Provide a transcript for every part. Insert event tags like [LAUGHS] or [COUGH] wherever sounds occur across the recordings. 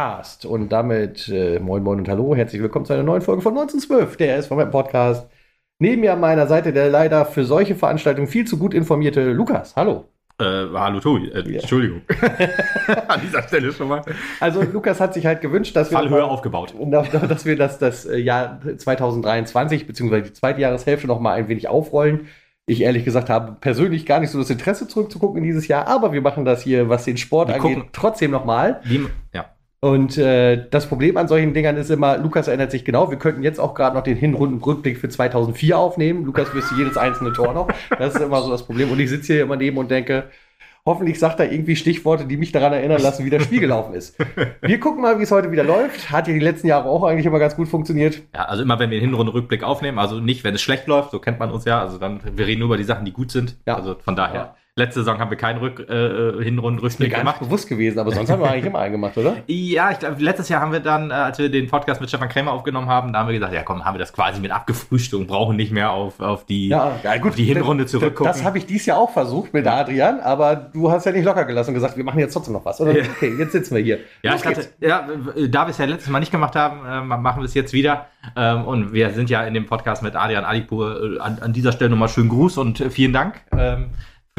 Podcast. Und damit äh, moin moin und hallo, herzlich willkommen zu einer neuen Folge von 1912, der ist von meinem Podcast. Neben mir an meiner Seite der leider für solche Veranstaltungen viel zu gut informierte Lukas. Hallo. Äh, hallo Tobi, äh, Ja. Entschuldigung. [LAUGHS] An dieser Stelle schon mal. Also Lukas hat sich halt gewünscht, dass wir Fallhöhe aufgebaut. [LAUGHS] Dass wir das, das äh, Jahr 2023 beziehungsweise die zweite Jahreshälfte noch mal ein wenig aufrollen. Ich ehrlich gesagt habe persönlich gar nicht so das Interesse zurückzugucken in dieses Jahr, aber wir machen das hier, was den Sport Wir angeht, gucken. trotzdem noch mal. Wie, ja. Und äh, das Problem an solchen Dingern ist immer, Lukas erinnert sich genau, wir könnten jetzt auch gerade noch den Hinrundenrückblick für 2004 aufnehmen. Lukas wüsste jedes einzelne Tor noch. Das ist immer so das Problem. Und ich sitze hier immer neben und denke, hoffentlich sagt er irgendwie Stichworte, die mich daran erinnern lassen, wie das Spiel gelaufen ist. Wir gucken mal, wie es heute wieder läuft. Hat ja die letzten Jahre auch eigentlich immer ganz gut funktioniert. ja, also immer wenn wir den Hinrundenrückblick aufnehmen, also nicht, wenn es schlecht läuft, so kennt man uns ja, also dann, wir reden nur über die Sachen, die gut sind. Ja. Also von daher. Ja. Letzte Saison haben wir keinen Rück, äh, Mir Hinrundenrückblick gar nicht gemacht. bewusst gewesen, aber sonst haben wir eigentlich immer einen gemacht, oder? [LAUGHS] Ja, ich glaube, letztes Jahr haben wir dann, äh, als wir den Podcast mit Stefan Krämer aufgenommen haben, da haben wir gesagt, ja komm, haben wir das quasi mit abgefrühstückt und brauchen nicht mehr auf, auf die, ja auf die Hinrunde Das, zurückgucken. das habe ich dieses Jahr auch versucht mit Adrian, aber du hast ja nicht locker gelassen und gesagt, wir machen jetzt trotzdem noch was. Oder? Ja. Okay, jetzt sitzen wir hier. Ja, Los ich geht's. ja, äh, da wir es ja letztes Mal nicht gemacht haben, äh, machen wir es jetzt wieder. Ähm, und wir sind ja in dem Podcast mit Adrian Adipur. Äh, an, an dieser Stelle nochmal schönen Gruß und äh, vielen Dank ähm,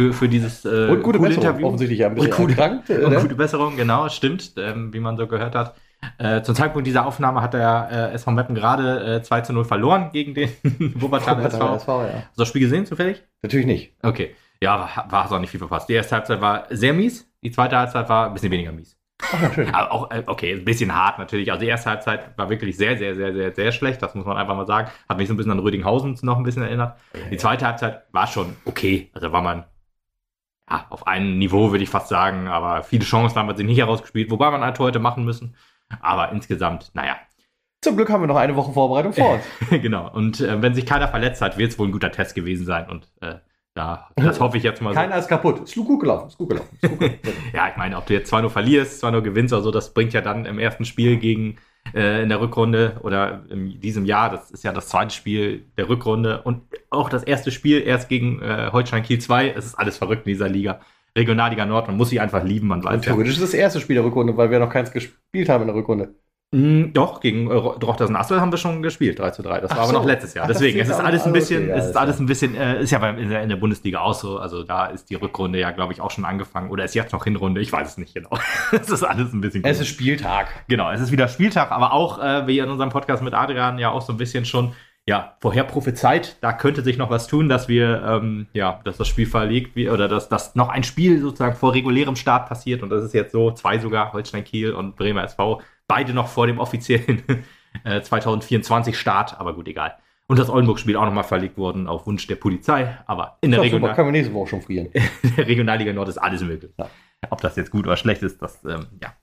für, für dieses äh, Und gute coole Besserung. Interview. Offensichtlich ja ein bisschen Und gute- erkrankt. Und ne? gute Besserung, genau, stimmt, ähm, wie man so gehört hat. Äh, zum Zeitpunkt dieser Aufnahme hat der äh, SV Meppen gerade äh, 2 zu 0 verloren gegen den [LAUGHS] Wuppertaler SV. Hast SV, ja. du das Spiel gesehen zufällig? Natürlich nicht. Okay. Ja, war, es auch nicht viel verpasst. Die erste Halbzeit war sehr mies, die zweite Halbzeit war ein bisschen weniger mies. Ach, schön. [LAUGHS] Aber auch, äh, okay, ein bisschen hart natürlich. Also die erste Halbzeit war wirklich sehr, sehr, sehr, sehr, sehr schlecht. Das muss man einfach mal sagen. Hat mich so ein bisschen an Rödinghausen noch ein bisschen erinnert. Die zweite Halbzeit war schon okay. Also war man ja, auf einem Niveau, würde ich fast sagen. Aber viele Chancen haben wir sich nicht herausgespielt. Wobei man halt heute machen müssen. Aber insgesamt, naja, Zum Glück haben wir noch eine Woche Vorbereitung vor uns. [LAUGHS] genau. Und äh, wenn sich keiner verletzt hat, wird es wohl ein guter Test gewesen sein. Und äh, da, das hoffe ich jetzt mal so. Keiner ist kaputt. Ist gut gelaufen. Ist gut gelaufen. Ist gut gelaufen. [LAUGHS] Ja, ich meine, ob du jetzt zwar nur verlierst, zwar nur gewinnst oder so, das bringt ja dann im ersten Spiel gegen äh, in der Rückrunde oder in diesem Jahr, das ist ja das zweite Spiel der Rückrunde und auch das erste Spiel erst gegen äh, Holstein Kiel 2. Es ist alles verrückt in dieser Liga. Regionalliga Nord, man muss sie einfach lieben, man Und weiß ja. theoretisch ist das erste Spiel der Rückrunde, weil wir noch keins gespielt haben in der Rückrunde. Mm, doch, gegen äh, Drochtersen Assel haben wir schon gespielt, 3 zu 3. Das Ach war aber so. noch letztes Jahr. [LAUGHS] Deswegen, es ist alles ein bisschen, es ist alles ein bisschen, äh, ist ja in, der, in der Bundesliga auch so. Also da ist die Rückrunde ja, glaube ich, auch schon angefangen. Oder ist jetzt noch Hinrunde, ich weiß es nicht genau. [LAUGHS] Es ist alles ein bisschen Es komisch. ist Spieltag. Genau, es ist wieder Spieltag, aber auch, äh, wie in unserem Podcast mit Adrian ja auch so ein bisschen schon, ja, vorher prophezeit, da könnte sich noch was tun, dass wir, ähm, ja, dass das Spiel verlegt wird oder dass, dass noch ein Spiel sozusagen vor regulärem Start passiert und das ist jetzt so, zwei sogar, Holstein Kiel und Bremer SV, beide noch vor dem offiziellen [LAUGHS] äh, 2024 Start, aber gut, egal. Und das Oldenburg-Spiel auch nochmal verlegt worden auf Wunsch der Polizei, aber in der, Ja, super, Regional können wir nächste Woche schon frieren. [LAUGHS] in der Regionalliga Nord ist alles möglich. Ja. Ob das jetzt gut oder schlecht ist, das ähm, ja,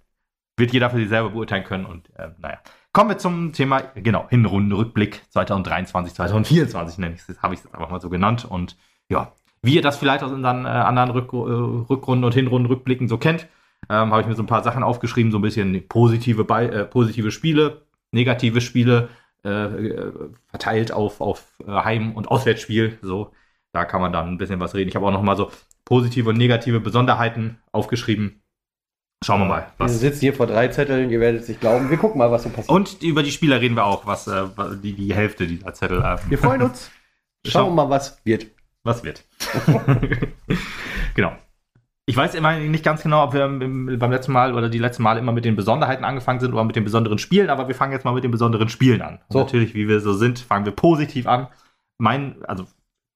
wird jeder für sich selber beurteilen können. Und äh, naja. Kommen wir zum Thema, genau, Hinrundenrückblick 2023, 2024 nenne ich es, habe ich es jetzt einfach mal so genannt. Und ja, wie ihr das vielleicht aus unseren äh, anderen Rück, äh, Rückrunden und Hinrundenrückblicken so kennt, ähm, habe ich mir so ein paar Sachen aufgeschrieben, so ein bisschen positive, Be äh, positive Spiele, negative Spiele, äh, äh, verteilt auf, auf äh, Heim- und Auswärtsspiel. So, da kann man dann ein bisschen was reden. Ich habe auch noch mal so positive und negative Besonderheiten aufgeschrieben. Schauen wir mal. Wir Was. sitzen hier vor drei Zetteln, ihr werdet es nicht glauben. Wir gucken mal, was so passiert. Und über die Spieler reden wir auch, was, äh, die, die Hälfte dieser Zettel. Äh, wir freuen uns. [LAUGHS] Schauen wir mal, was wird. was wird. [LAUGHS] [LAUGHS] genau. Ich weiß immer nicht ganz genau, ob wir im- beim letzten Mal oder die letzten Mal immer mit den Besonderheiten angefangen sind oder mit den besonderen Spielen, aber wir fangen jetzt mal mit den besonderen Spielen an. So. Natürlich, wie wir so sind, fangen wir positiv an. Mein, also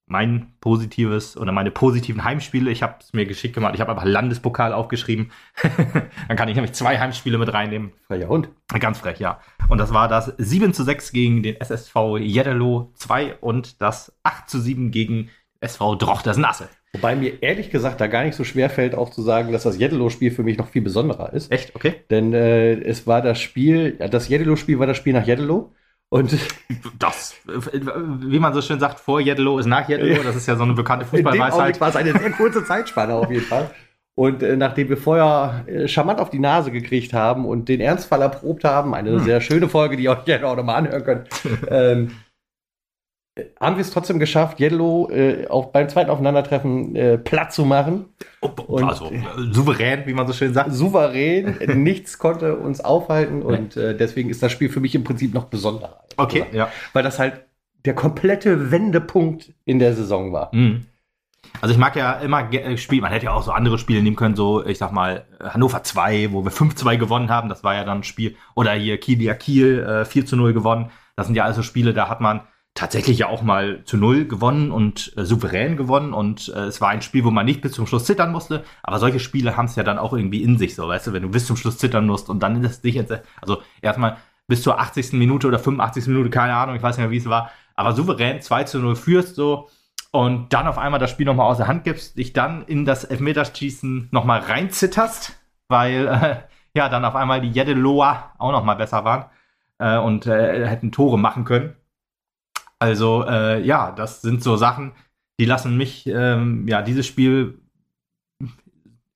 mein positives oder meine positiven Heimspiele, ich habe es mir geschickt gemacht, ich habe einfach Landespokal aufgeschrieben. [LAUGHS] Dann kann ich nämlich zwei Heimspiele mit reinnehmen. Freier Hund. Ganz frech, ja. Und das war das 7 zu 6 gegen den SSV Jeddelo 2 und das 8 zu 7 gegen SV Drochtersen-Assel. Wobei mir ehrlich gesagt da gar nicht so schwer fällt, auch zu sagen, dass das Jeddelo-Spiel für mich noch viel besonderer ist. Echt? Okay. Denn äh, es war das Spiel, das Jeddelo-Spiel war das Spiel nach Jeddelo. Und [LAUGHS] Das, wie man so schön sagt, vor Jeddelo ist nach Jeddelo. Das ist ja so eine bekannte [LAUGHS] Fußballweisheit. war es eine sehr kurze [LAUGHS] Zeitspanne auf jeden Fall. Und äh, nachdem wir vorher äh, charmant auf die Nase gekriegt haben und den Ernstfall erprobt haben, eine Hm. sehr schöne Folge, die ihr euch gerne auch nochmal anhören könnt, ähm, haben wir es trotzdem geschafft, Yellow äh, auch beim zweiten Aufeinandertreffen äh, platt zu machen. Und also äh, souverän, wie man so schön sagt. Souverän, [LAUGHS] nichts konnte uns aufhalten und äh, deswegen ist das Spiel für mich im Prinzip noch besonderer. Okay, ja. Weil das halt der komplette Wendepunkt in der Saison war. Mhm. Also ich mag ja immer äh, Spiele, man hätte ja auch so andere Spiele nehmen können, so ich sag mal Hannover 2, wo wir 5-2 gewonnen haben, das war ja dann ein Spiel, oder hier Kiel, Kiel äh, 4 0 gewonnen, das sind ja also Spiele, da hat man tatsächlich ja auch mal zu null gewonnen und äh, souverän gewonnen und äh, es war ein Spiel, wo man nicht bis zum Schluss zittern musste, aber solche Spiele haben es ja dann auch irgendwie in sich so, weißt du, wenn du bis zum Schluss zittern musst und dann ist es dich jetzt, also erstmal bis zur 80. Minute oder 85. Minute, keine Ahnung, ich weiß nicht mehr, wie es war, aber souverän 2 zu 0 führst so und dann auf einmal das Spiel nochmal aus der Hand gibst, dich dann in das Elfmeterschießen nochmal reinzitterst, weil äh, ja dann auf einmal die Jedeloa auch nochmal besser waren äh, und äh, hätten Tore machen können also äh, ja, das sind so Sachen, die lassen mich, ähm, ja, dieses Spiel,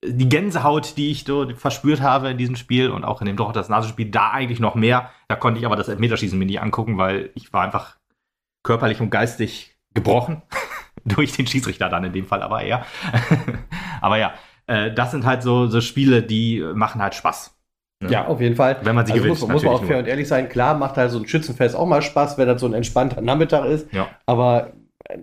die Gänsehaut, die ich so verspürt habe in diesem Spiel und auch in dem Doch das Nase-Spiel, da eigentlich noch mehr. Da konnte ich aber das Elfmeterschießen mir nicht angucken, weil ich war einfach körperlich und geistig gebrochen. [LAUGHS] Durch den Schiedsrichter dann in dem Fall aber eher. [LAUGHS] aber ja, äh, das sind halt so, so Spiele, die machen halt Spaß. Ja. ja, auf jeden Fall. Wenn man sie also gewinnt. Muss, muss man auch fair und ehrlich sein. Klar macht halt so ein Schützenfest auch mal Spaß, wenn das so ein entspannter Nachmittag ist. Ja. Aber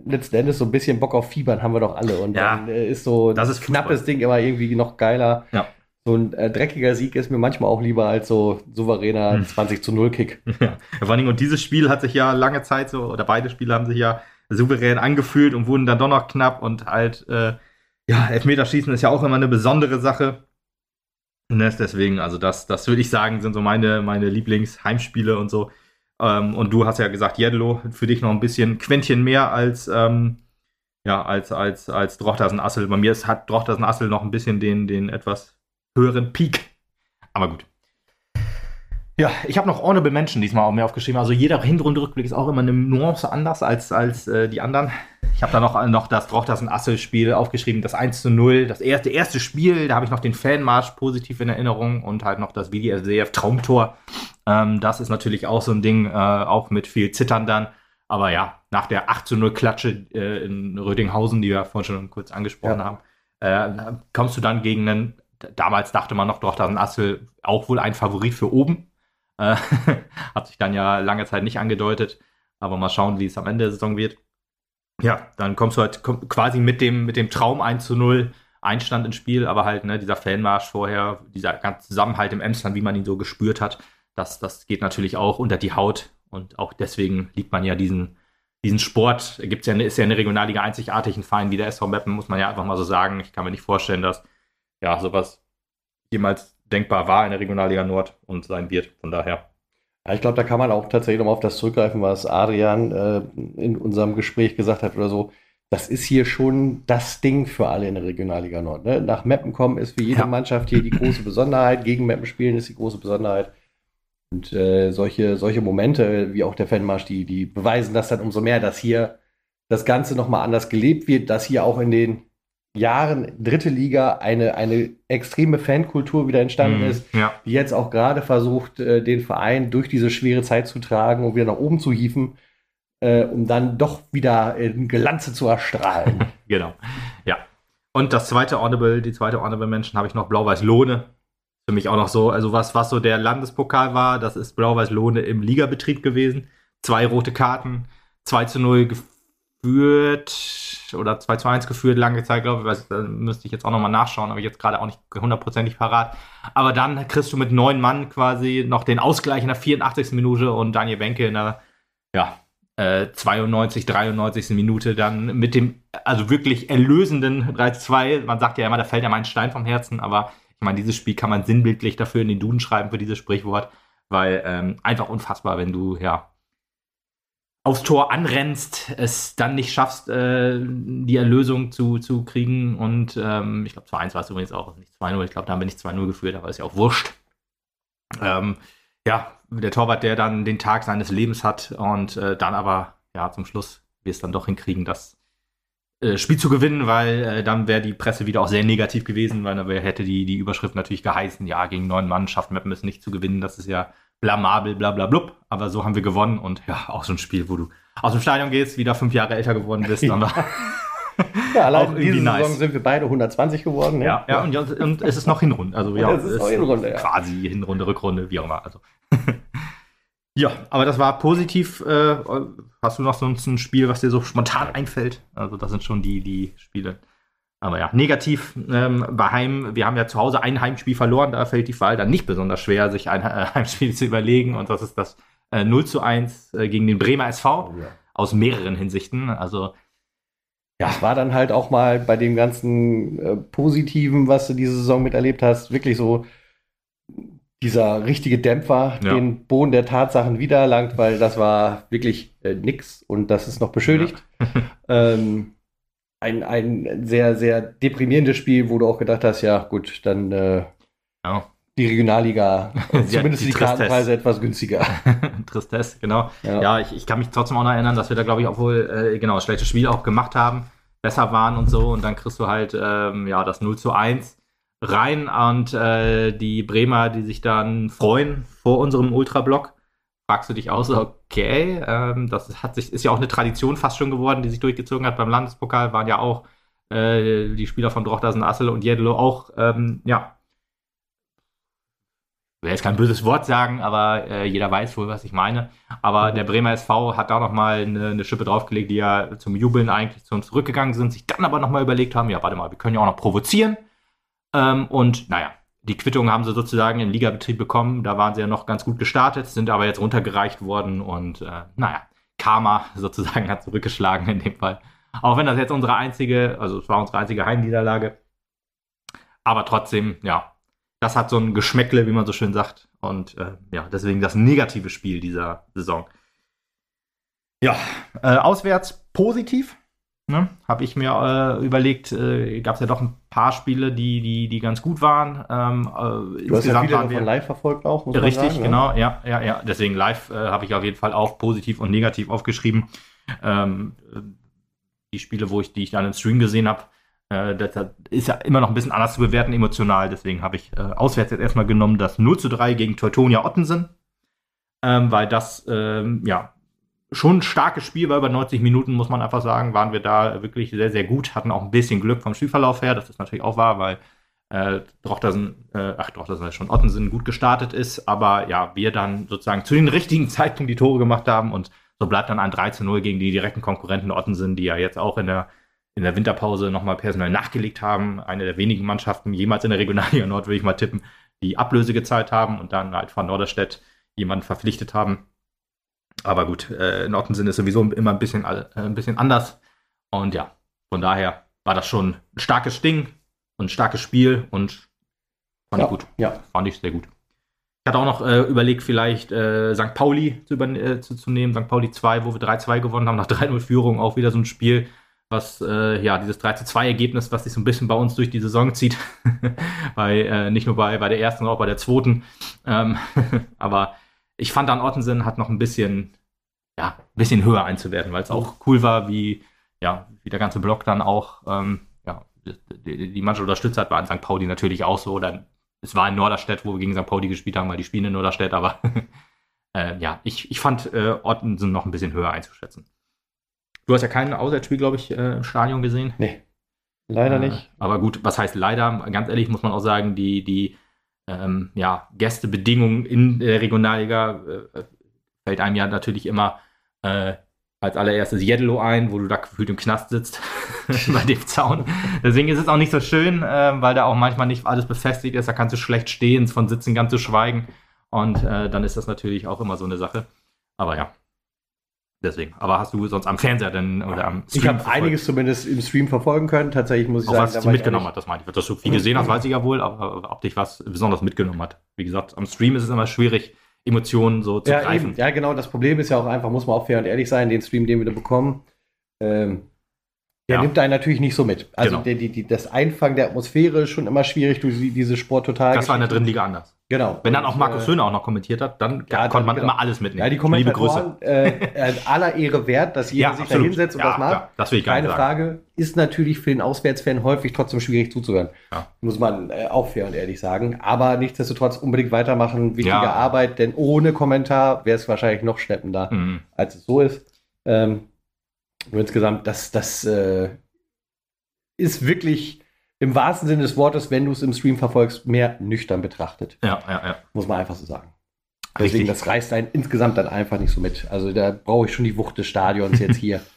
letzten Endes so ein bisschen Bock auf Fiebern haben wir doch alle. Und ja, dann äh, ist so das ist knappes Ding immer irgendwie noch geiler. Ja. So ein äh, dreckiger Sieg ist mir manchmal auch lieber als so souveräner hm. 20 zu 0 Kick. [LAUGHS] Ja. Vor allem, und dieses Spiel hat sich ja lange Zeit so, oder beide Spiele haben sich ja souverän angefühlt und wurden dann doch noch knapp und halt, äh, ja, Elfmeterschießen ist ja auch immer eine besondere Sache. Ne, deswegen, also das, das würde ich sagen, sind so meine, meine Lieblingsheimspiele und so. Ähm, und du hast ja gesagt, Jedlo, für dich noch ein bisschen Quäntchen mehr als, ähm, ja, als, als, als Drochtersen Assel. Bei mir ist, hat Drochtersen Assel noch ein bisschen den, den etwas höheren Peak. Aber gut. Ja, ich habe noch Honorable Menschen diesmal auch mehr aufgeschrieben. Also jeder Hinrundenrückblick ist auch immer eine Nuance anders als, als äh, die anderen. Ich habe da noch, noch das Droch, das ein Assel-Spiel aufgeschrieben, das 1 zu 0. Das erste, erste Spiel, da habe ich noch den Fanmarsch positiv in Erinnerung und halt noch das WDSDF Traumtor. Ähm, das ist natürlich auch so ein Ding, äh, auch mit viel Zittern dann. Aber ja, nach der 8 zu 0 Klatsche äh, in Rödinghausen, die wir vorhin schon kurz angesprochen ja. haben, äh, kommst du dann gegen einen, damals dachte man noch, Droch, das ein Assel auch wohl ein Favorit für oben äh, [LAUGHS] hat sich dann ja lange Zeit nicht angedeutet. Aber mal schauen, wie es am Ende der Saison wird. Ja, dann kommst du halt quasi mit dem, mit dem Traum 1 zu 0 Einstand ins Spiel, aber halt, ne, dieser Fanmarsch vorher, dieser ganze Zusammenhalt im Emsland, wie man ihn so gespürt hat, das, das geht natürlich auch unter die Haut. Und auch deswegen liebt man ja diesen, diesen Sport. Gibt's ja, ist ja eine Regionalliga einzigartig, ein Verein wie der SV Meppen, muss man ja einfach mal so sagen. Ich kann mir nicht vorstellen, dass ja sowas jemals denkbar war in der Regionalliga Nord und sein wird. Von daher. Ja, ich glaube, da kann man auch tatsächlich nochmal auf das zurückgreifen, was Adrian äh, in unserem Gespräch gesagt hat oder so. Das ist hier schon das Ding für alle in der Regionalliga Nord. Ne? Nach Meppen kommen ist für jede ja. Mannschaft hier die große Besonderheit. Gegen Meppen spielen ist die große Besonderheit. Und äh, solche, solche Momente, wie auch der Fanmarsch, die, die beweisen das dann umso mehr, dass hier das Ganze nochmal anders gelebt wird, dass hier auch in den Jahren dritte Liga eine, eine extreme Fankultur wieder entstanden mm, ist, ja. die jetzt auch gerade versucht, äh, den Verein durch diese schwere Zeit zu tragen und wieder nach oben zu hieven, äh, um dann doch wieder in Glanze zu erstrahlen. [LAUGHS] genau. Ja. Und das zweite Honorable, die zweite Honorable Menschen habe ich noch Blau-Weiß-Lohne. Für mich auch noch so, also was, was so der Landespokal war, das ist Blau-Weiß-Lohne im Ligabetrieb gewesen. Zwei rote Karten, 2 zu 0 geführt oder 2 zu 1 geführt, lange Zeit, glaube ich. Da müsste ich jetzt auch nochmal nachschauen, ich jetzt gerade auch nicht hundertprozentig parat. Aber dann kriegst du mit neun Mann quasi noch den Ausgleich in der 84. Minute und Daniel Wenke in der ja, äh, 92, 93. Minute dann mit dem, also wirklich erlösenden 3-2. Man sagt ja immer, da fällt ja mal ein Stein vom Herzen, aber ich meine, dieses Spiel kann man sinnbildlich dafür in den Duden schreiben für dieses Sprichwort, weil ähm, einfach unfassbar, wenn du ja aufs Tor anrennst, es dann nicht schaffst, äh, die Erlösung zu, zu kriegen. Und ähm, ich glaube, 2-1 war es übrigens auch, nicht 2-0. Ich glaube, da haben wir nicht 2-0 geführt, aber ist ja auch wurscht. Ähm, ja, der Torwart, der dann den Tag seines Lebens hat und äh, dann aber, ja, zum Schluss wir es dann doch hinkriegen, das äh, Spiel zu gewinnen, weil äh, dann wäre die Presse wieder auch sehr negativ gewesen, weil dann hätte die, die Überschrift natürlich geheißen, ja, gegen neun Mann schafft Meppen es nicht zu gewinnen. Das ist ja blamabel, bla bla blub. Aber so haben wir gewonnen und ja, auch so ein Spiel, wo du aus dem Stadion gehst, wieder fünf Jahre älter geworden bist. [LAUGHS] Ja. Aber [LAUGHS] Ja, allein Auch dieser nice. Saison sind wir beide 120 geworden. Ne? ja, ja, und, und es ist noch Hinrunde. Also ja, [LAUGHS] Es ist noch Hinrunde, ja. Quasi Hinrunde, Rückrunde, wie auch immer. Also. ja, aber das war positiv. Äh, hast du noch sonst ein Spiel, was dir so spontan einfällt? Also das sind schon die, die Spiele. Aber ja, negativ ähm, bei Heim, wir haben ja zu Hause ein Heimspiel verloren, da fällt die Wahl dann nicht besonders schwer, sich ein äh, [LAUGHS] Heimspiel zu überlegen. Und das ist das äh, 0 zu 1 äh, gegen den Bremer SV Oh, ja. aus mehreren Hinsichten. Also Ja, es war dann halt auch mal bei dem ganzen äh, Positiven, was du diese Saison miterlebt hast, wirklich so dieser richtige Dämpfer, Ja. den Boden der Tatsachen wiedererlangt, weil das war wirklich äh, nix und das ist noch beschuldigt. [LAUGHS] ähm, ein, ein sehr, sehr deprimierendes Spiel, wo du auch gedacht hast, ja gut, dann äh, ja. die Regionalliga, [LAUGHS] zumindest die die. Kartenpreise etwas günstiger. [LAUGHS] Tristesse, genau. Ja. Ja, ich, ich kann mich trotzdem auch noch erinnern, dass wir da, glaube ich, obwohl, äh, genau, schlechte Spiel auch gemacht haben, besser waren und so. Und dann kriegst du halt, ähm, ja, das 0 zu 1 rein und äh, die Bremer, die sich dann freuen vor unserem Ultrablock, fragst du dich auch so, okay, ähm, das hat sich, ist ja auch eine Tradition fast schon geworden, die sich durchgezogen hat beim Landespokal, waren ja auch äh, die Spieler von Drochtersen, Assel und Jedelo auch, ähm, ja, ich will jetzt kein böses Wort sagen, aber äh, jeder weiß wohl, was ich meine. Aber Mhm. der Bremer SV hat da nochmal eine, eine Schippe draufgelegt, die ja zum Jubeln eigentlich zu uns zurückgegangen sind, sich dann aber nochmal überlegt haben, ja, warte mal, wir können ja auch noch provozieren. Ähm, und naja, die Quittung haben sie sozusagen in Ligabetrieb bekommen. Da waren sie ja noch ganz gut gestartet, sind aber jetzt runtergereicht worden und äh, naja, Karma [LAUGHS] sozusagen hat zurückgeschlagen in dem Fall. Auch wenn das jetzt unsere einzige, also es war unsere einzige Heimniederlage. Aber trotzdem, ja, das hat so ein Geschmäckle, wie man so schön sagt. Und äh, ja, deswegen das negative Spiel dieser Saison. Ja, äh, auswärts positiv. Ne? Habe ich mir äh, überlegt, äh, gab es ja doch ein paar Spiele, die, die, die ganz gut waren. Ähm, äh, Du hast ja viele waren davon live verfolgt auch, muss Richtig, sagen. ne? genau, ja, ja, ja. Deswegen live äh, habe ich auf jeden Fall auch positiv und negativ aufgeschrieben. Ähm, äh, die Spiele, wo ich, die ich dann im Stream gesehen habe, äh, das, das ist ja immer noch ein bisschen anders zu bewerten emotional. Deswegen habe ich äh, auswärts jetzt erstmal genommen das 0 zu 3 gegen Teutonia Ottensen. Ähm, weil das, ähm, ja, schon ein starkes Spiel war, über 90 Minuten, muss man einfach sagen, waren wir da wirklich sehr, sehr gut, hatten auch ein bisschen Glück vom Spielverlauf her, das ist natürlich auch wahr, weil äh, Drochtersen, äh, ach, Drochtersen schon Ottensen gut gestartet ist, aber ja, wir dann sozusagen zu den [LAUGHS] richtigen Zeitpunkt die Tore gemacht haben und so bleibt dann ein 3 zu 0 gegen die direkten Konkurrenten Ottensen, die ja jetzt auch in der, in der Winterpause nochmal personell nachgelegt haben. Eine der wenigen Mannschaften jemals in der Regionalliga Nord, würde ich mal tippen, die Ablöse gezahlt haben und dann halt von Norderstedt jemanden verpflichtet haben. Aber gut, äh, in Ottensen ist sowieso immer ein bisschen, äh, ein bisschen anders. Und ja, von daher war das schon ein starkes Ding und ein starkes Spiel und fand Ja, ich gut. ja. Fand ich sehr gut. Ich hatte auch noch äh, überlegt, vielleicht äh, St. Pauli zu, äh, zu, zu nehmen. St. Pauli 2, wo wir 3-2 gewonnen haben, nach [LAUGHS] 3-0-Führung. Auch wieder so ein Spiel, was, äh, ja, dieses 3-2-Ergebnis, was sich so ein bisschen bei uns durch die Saison zieht. [LAUGHS] bei, äh, nicht nur bei, bei der ersten, sondern auch bei der zweiten. Ähm, [LAUGHS] aber ich fand dann Ottensen hat noch ein bisschen, ja, ein bisschen höher einzuwerten, weil es auch cool war, wie, ja, wie der ganze Block dann auch, ähm, ja, die, die Mannschaft unterstützt hat, war in St. Pauli natürlich auch so. Dann, es war in Norderstedt, wo wir gegen St. Pauli gespielt haben, weil die spielen in Norderstedt, aber [LAUGHS] äh, ja, ich, ich fand äh, Ottensen noch ein bisschen höher einzuschätzen. Du hast ja kein Auswärtsspiel, glaube ich, äh, im Stadion gesehen. Nee, leider Äh, nicht. Aber gut, was heißt leider? Ganz ehrlich muss man auch sagen, die, die ähm, ja, Gästebedingungen in der Regionalliga äh, fällt einem ja natürlich immer äh, als allererstes Jedelo ein, wo du da gefühlt im Knast sitzt [LAUGHS] bei dem Zaun. Deswegen ist es auch nicht so schön, äh, weil da auch manchmal nicht alles befestigt ist. Da kannst du schlecht stehen, von Sitzen ganz zu schweigen. Und äh, dann ist das natürlich auch immer so eine Sache. Aber ja. Deswegen. Aber hast du sonst am Fernseher denn oder am Ich habe einiges zumindest im Stream verfolgen können. Tatsächlich muss ich Auch sagen, was ich mitgenommen hat, das meine ich. Dass du viel gesehen hast, weiß ich ja wohl, aber ob dich was besonders mitgenommen hat. Wie gesagt, am Stream ist es immer schwierig, Emotionen so zu Ja, greifen. eben. ja, genau. Das Problem ist ja auch einfach, muss man auch fair und ehrlich sein, den Stream, den wir da bekommen. Ähm, Der Ja. nimmt einen natürlich nicht so mit. Also Genau. der, die, die, das Einfangen der Atmosphäre ist schon immer schwierig durch die- diese Sport total. Das war in der dritten Liga anders. Genau. Wenn dann auch Markus äh, Höhner auch noch kommentiert hat, dann Ja, konnte man dann- immer alles mitnehmen. Ja, die Liebe Grüße. Kommentatoren, äh, äh, aller Ehre wert, dass jeder sich da hinsetzt und ja, das macht. Ja, das will ich gar Keine nicht sagen. Frage. Ist natürlich für den Auswärtsfan häufig trotzdem schwierig zuzuhören. Ja. Muss man äh, auch fair und ehrlich sagen. Aber nichtsdestotrotz unbedingt weitermachen. Wichtige Ja. Arbeit, denn ohne Kommentar wäre es wahrscheinlich noch schleppender, Mhm. als es so ist. Ähm, und insgesamt, das, das äh, ist wirklich im wahrsten Sinne des Wortes, wenn du es im Stream verfolgst, mehr nüchtern betrachtet. Ja, ja, ja. Muss man einfach so sagen. Deswegen, Richtig. das reißt einen insgesamt dann einfach nicht so mit. Also da brauche ich schon die Wucht des Stadions jetzt hier. [LAUGHS]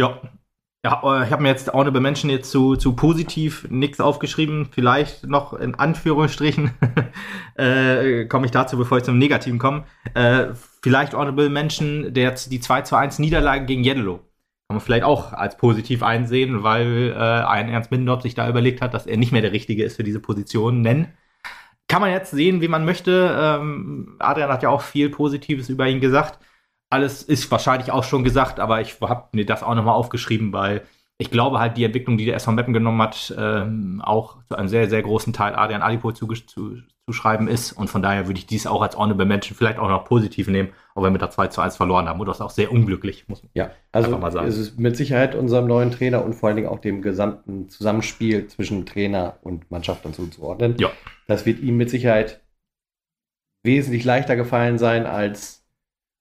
Ja. Ja, äh, ich habe mir jetzt Honorable Menschen jetzt zu, zu positiv nichts aufgeschrieben. Vielleicht noch in Anführungsstrichen [LAUGHS] äh, komme ich dazu, bevor ich zum Negativen komme. Äh, vielleicht Honorable Menschen, der die 2 zu 1 Niederlage gegen Jeddelo. Kann man vielleicht auch als positiv einsehen, weil äh, ein Ernst Mindorf sich da überlegt hat, dass er nicht mehr der Richtige ist für diese Position. Nennen. Kann man jetzt sehen, wie man möchte. Ähm, Adrian hat ja auch viel Positives über ihn gesagt. Alles ist wahrscheinlich auch schon gesagt, aber ich habe mir das auch nochmal aufgeschrieben, weil ich glaube halt, die Entwicklung, die der SV Meppen genommen hat, ähm, auch zu einem sehr, sehr großen Teil Adrian Alipo zugesch- zu, zuschreiben ist. Und von daher würde ich dies auch als Honorable Menschen vielleicht auch noch positiv nehmen, auch wenn wir da 2 zu 1 verloren haben. Und das ist auch sehr unglücklich, muss man. Ja, also Einfach mal sagen. es ist mit Sicherheit unserem neuen Trainer und vor allen Dingen auch dem gesamten Zusammenspiel zwischen Trainer und Mannschaft dann zuzuordnen. Ja. Das wird ihm mit Sicherheit wesentlich leichter gefallen sein als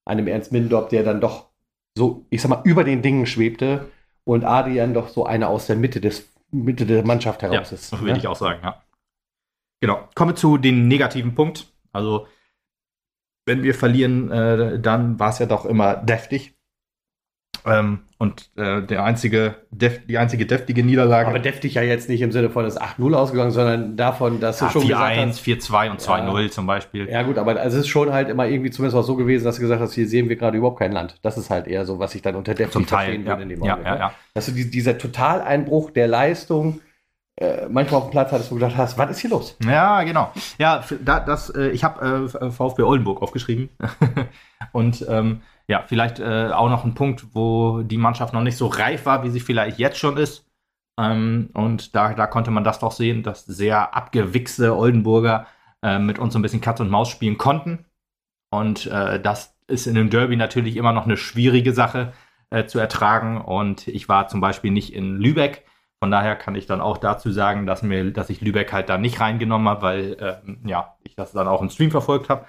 einem Ernst Mindorp, der dann doch so, ich sag mal, über den Dingen schwebte und Adrian doch so einer aus der Mitte des Mitte der Mannschaft Ja, heraus ist. das würde ne? ich auch sagen, ja. Genau. Kommen wir zu den negativen Punkt. Also, wenn wir verlieren, äh, dann war es ja doch immer deftig. Ähm, und äh, der einzige, def die einzige deftige Niederlage. Aber deftig ja jetzt nicht im Sinne von das 8-0 ausgegangen, sondern davon, dass ja, du schon gesagt 4-1, hast, 4-2 und 2-0 zum Beispiel. Ja, gut, aber es ist schon halt immer irgendwie zumindest auch so gewesen, dass du gesagt hast, hier sehen wir gerade überhaupt kein Land. Das ist halt eher so, was ich dann unter deftig Zum Teil. verstehen Ja, würde in dem ja, Augenblick, ja, ne? ja. Dass du die, dieser Totaleinbruch der Leistung äh, manchmal auf dem Platz hattest, wo du gedacht hast, was ist hier los? Ja, genau. Ja, da, das, äh, ich habe äh, VfB Oldenburg aufgeschrieben. [LAUGHS] Und ähm, ja, vielleicht äh, auch noch ein Punkt, wo die Mannschaft noch nicht so reif war, wie sie vielleicht jetzt schon ist. Ähm, und da, da konnte man das doch sehen, dass sehr abgewichste Oldenburger äh, mit uns so ein bisschen Katz und Maus spielen konnten. Und äh, das ist in einem Derby natürlich immer noch eine schwierige Sache äh, zu ertragen. Und ich war zum Beispiel nicht in Lübeck. Von daher kann ich dann auch dazu sagen, dass, mir, dass ich Lübeck halt da nicht reingenommen habe, weil ähm, ja, ich das dann auch im Stream verfolgt habe.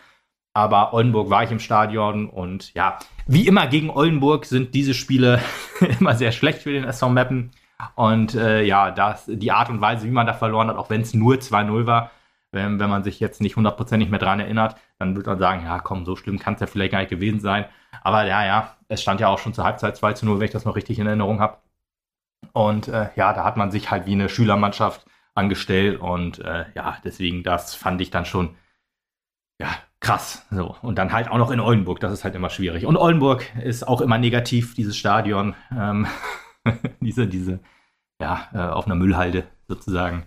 Aber Oldenburg war ich im Stadion und ja, wie immer gegen Oldenburg sind diese Spiele [LAUGHS] immer sehr schlecht für den SV Meppen. Und äh, ja, das, die Art und Weise, wie man da verloren hat, auch wenn es nur 2-0 war, wenn, wenn man sich jetzt nicht hundertprozentig mehr dran erinnert, dann würde man sagen, ja komm, so schlimm kann es ja vielleicht gar nicht gewesen sein. Aber ja, ja, es stand ja auch schon zur Halbzeit 2 zu 0, wenn ich das noch richtig in Erinnerung habe. Und äh, ja, da hat man sich halt wie eine Schülermannschaft angestellt und äh, ja, deswegen, das fand ich dann schon, ja, krass. So. Und dann halt auch noch in Oldenburg, das ist halt immer schwierig. Und Oldenburg ist auch immer negativ, dieses Stadion, ähm, [LAUGHS] diese, diese, ja, äh, auf einer Müllhalde sozusagen.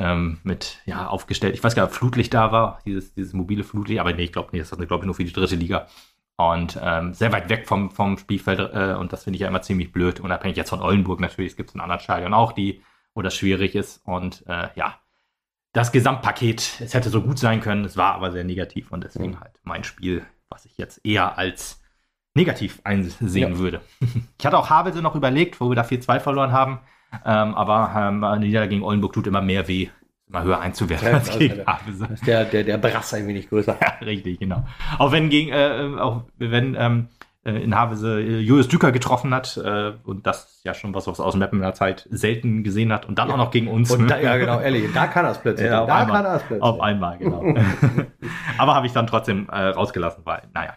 Ähm, mit, ja, aufgestellt. Ich weiß gar nicht, ob Flutlicht da war, dieses, dieses mobile Flutlicht, aber nee, ich glaube nicht, das ist, glaube ich, nur für die dritte Liga. Und ähm, sehr weit weg vom, vom Spielfeld äh, und das finde ich ja immer ziemlich blöd, unabhängig jetzt von Oldenburg natürlich, es gibt in anderen Stadien auch, die, wo das schwierig ist. Und äh, ja, das Gesamtpaket, es hätte so gut sein können, es war aber sehr negativ und deswegen Mhm. halt mein Spiel, was ich jetzt eher als negativ einsehen Ja. würde. [LAUGHS] Ich hatte auch Havelse noch überlegt, wo wir da 4-2 verloren haben, ähm, aber ähm, Niederlage gegen Oldenburg tut immer mehr weh, immer höher einzuwerten Ja, als also, gegen Havelse. Ist der, der, der Brass ein wenig größer. [LAUGHS] Ja, richtig, genau. Auch wenn gegen, äh, auch wenn ähm, äh, in Havelse äh, Julius Düker getroffen hat äh, und das ist ja schon was, was aus dem Mappen in der Zeit selten gesehen hat und dann Ja. auch noch gegen uns. Und ne? da, ja, genau, ehrlich, da kann er es plötzlich. Ja, auf da einmal. kann er es plötzlich. Auf einmal, genau. [LAUGHS] Aber habe ich dann trotzdem äh, rausgelassen, weil, naja.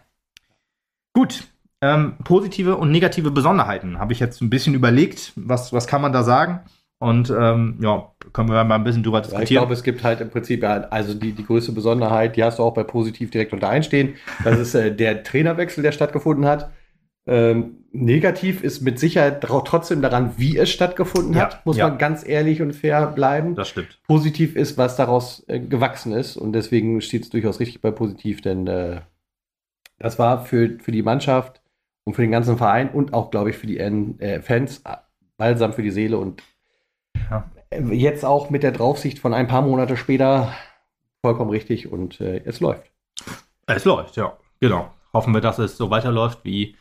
Gut. Ähm, positive und negative Besonderheiten habe ich jetzt ein bisschen überlegt. Was, was kann man da sagen? Und ähm, ja, können wir mal ein bisschen drüber Ja, ich diskutieren. glaube, es gibt halt im Prinzip, also die, die größte Besonderheit, die hast du auch bei Positiv direkt unter einstehen. Das ist äh, der Trainerwechsel, der stattgefunden hat. Ähm, negativ ist mit Sicherheit trotzdem daran, wie es stattgefunden Ja, hat, muss ja. man ganz ehrlich und fair bleiben. das stimmt. Positiv ist, was daraus äh, gewachsen ist und deswegen steht es durchaus richtig bei Positiv, denn äh, das war für, für die Mannschaft und für den ganzen Verein und auch, glaube ich, für die N äh, Fans äh, balsam für die Seele und ja. jetzt auch mit der Draufsicht von ein paar Monate später vollkommen richtig und äh, es läuft. Es läuft, ja, genau. Hoffen wir, dass es so weiterläuft wie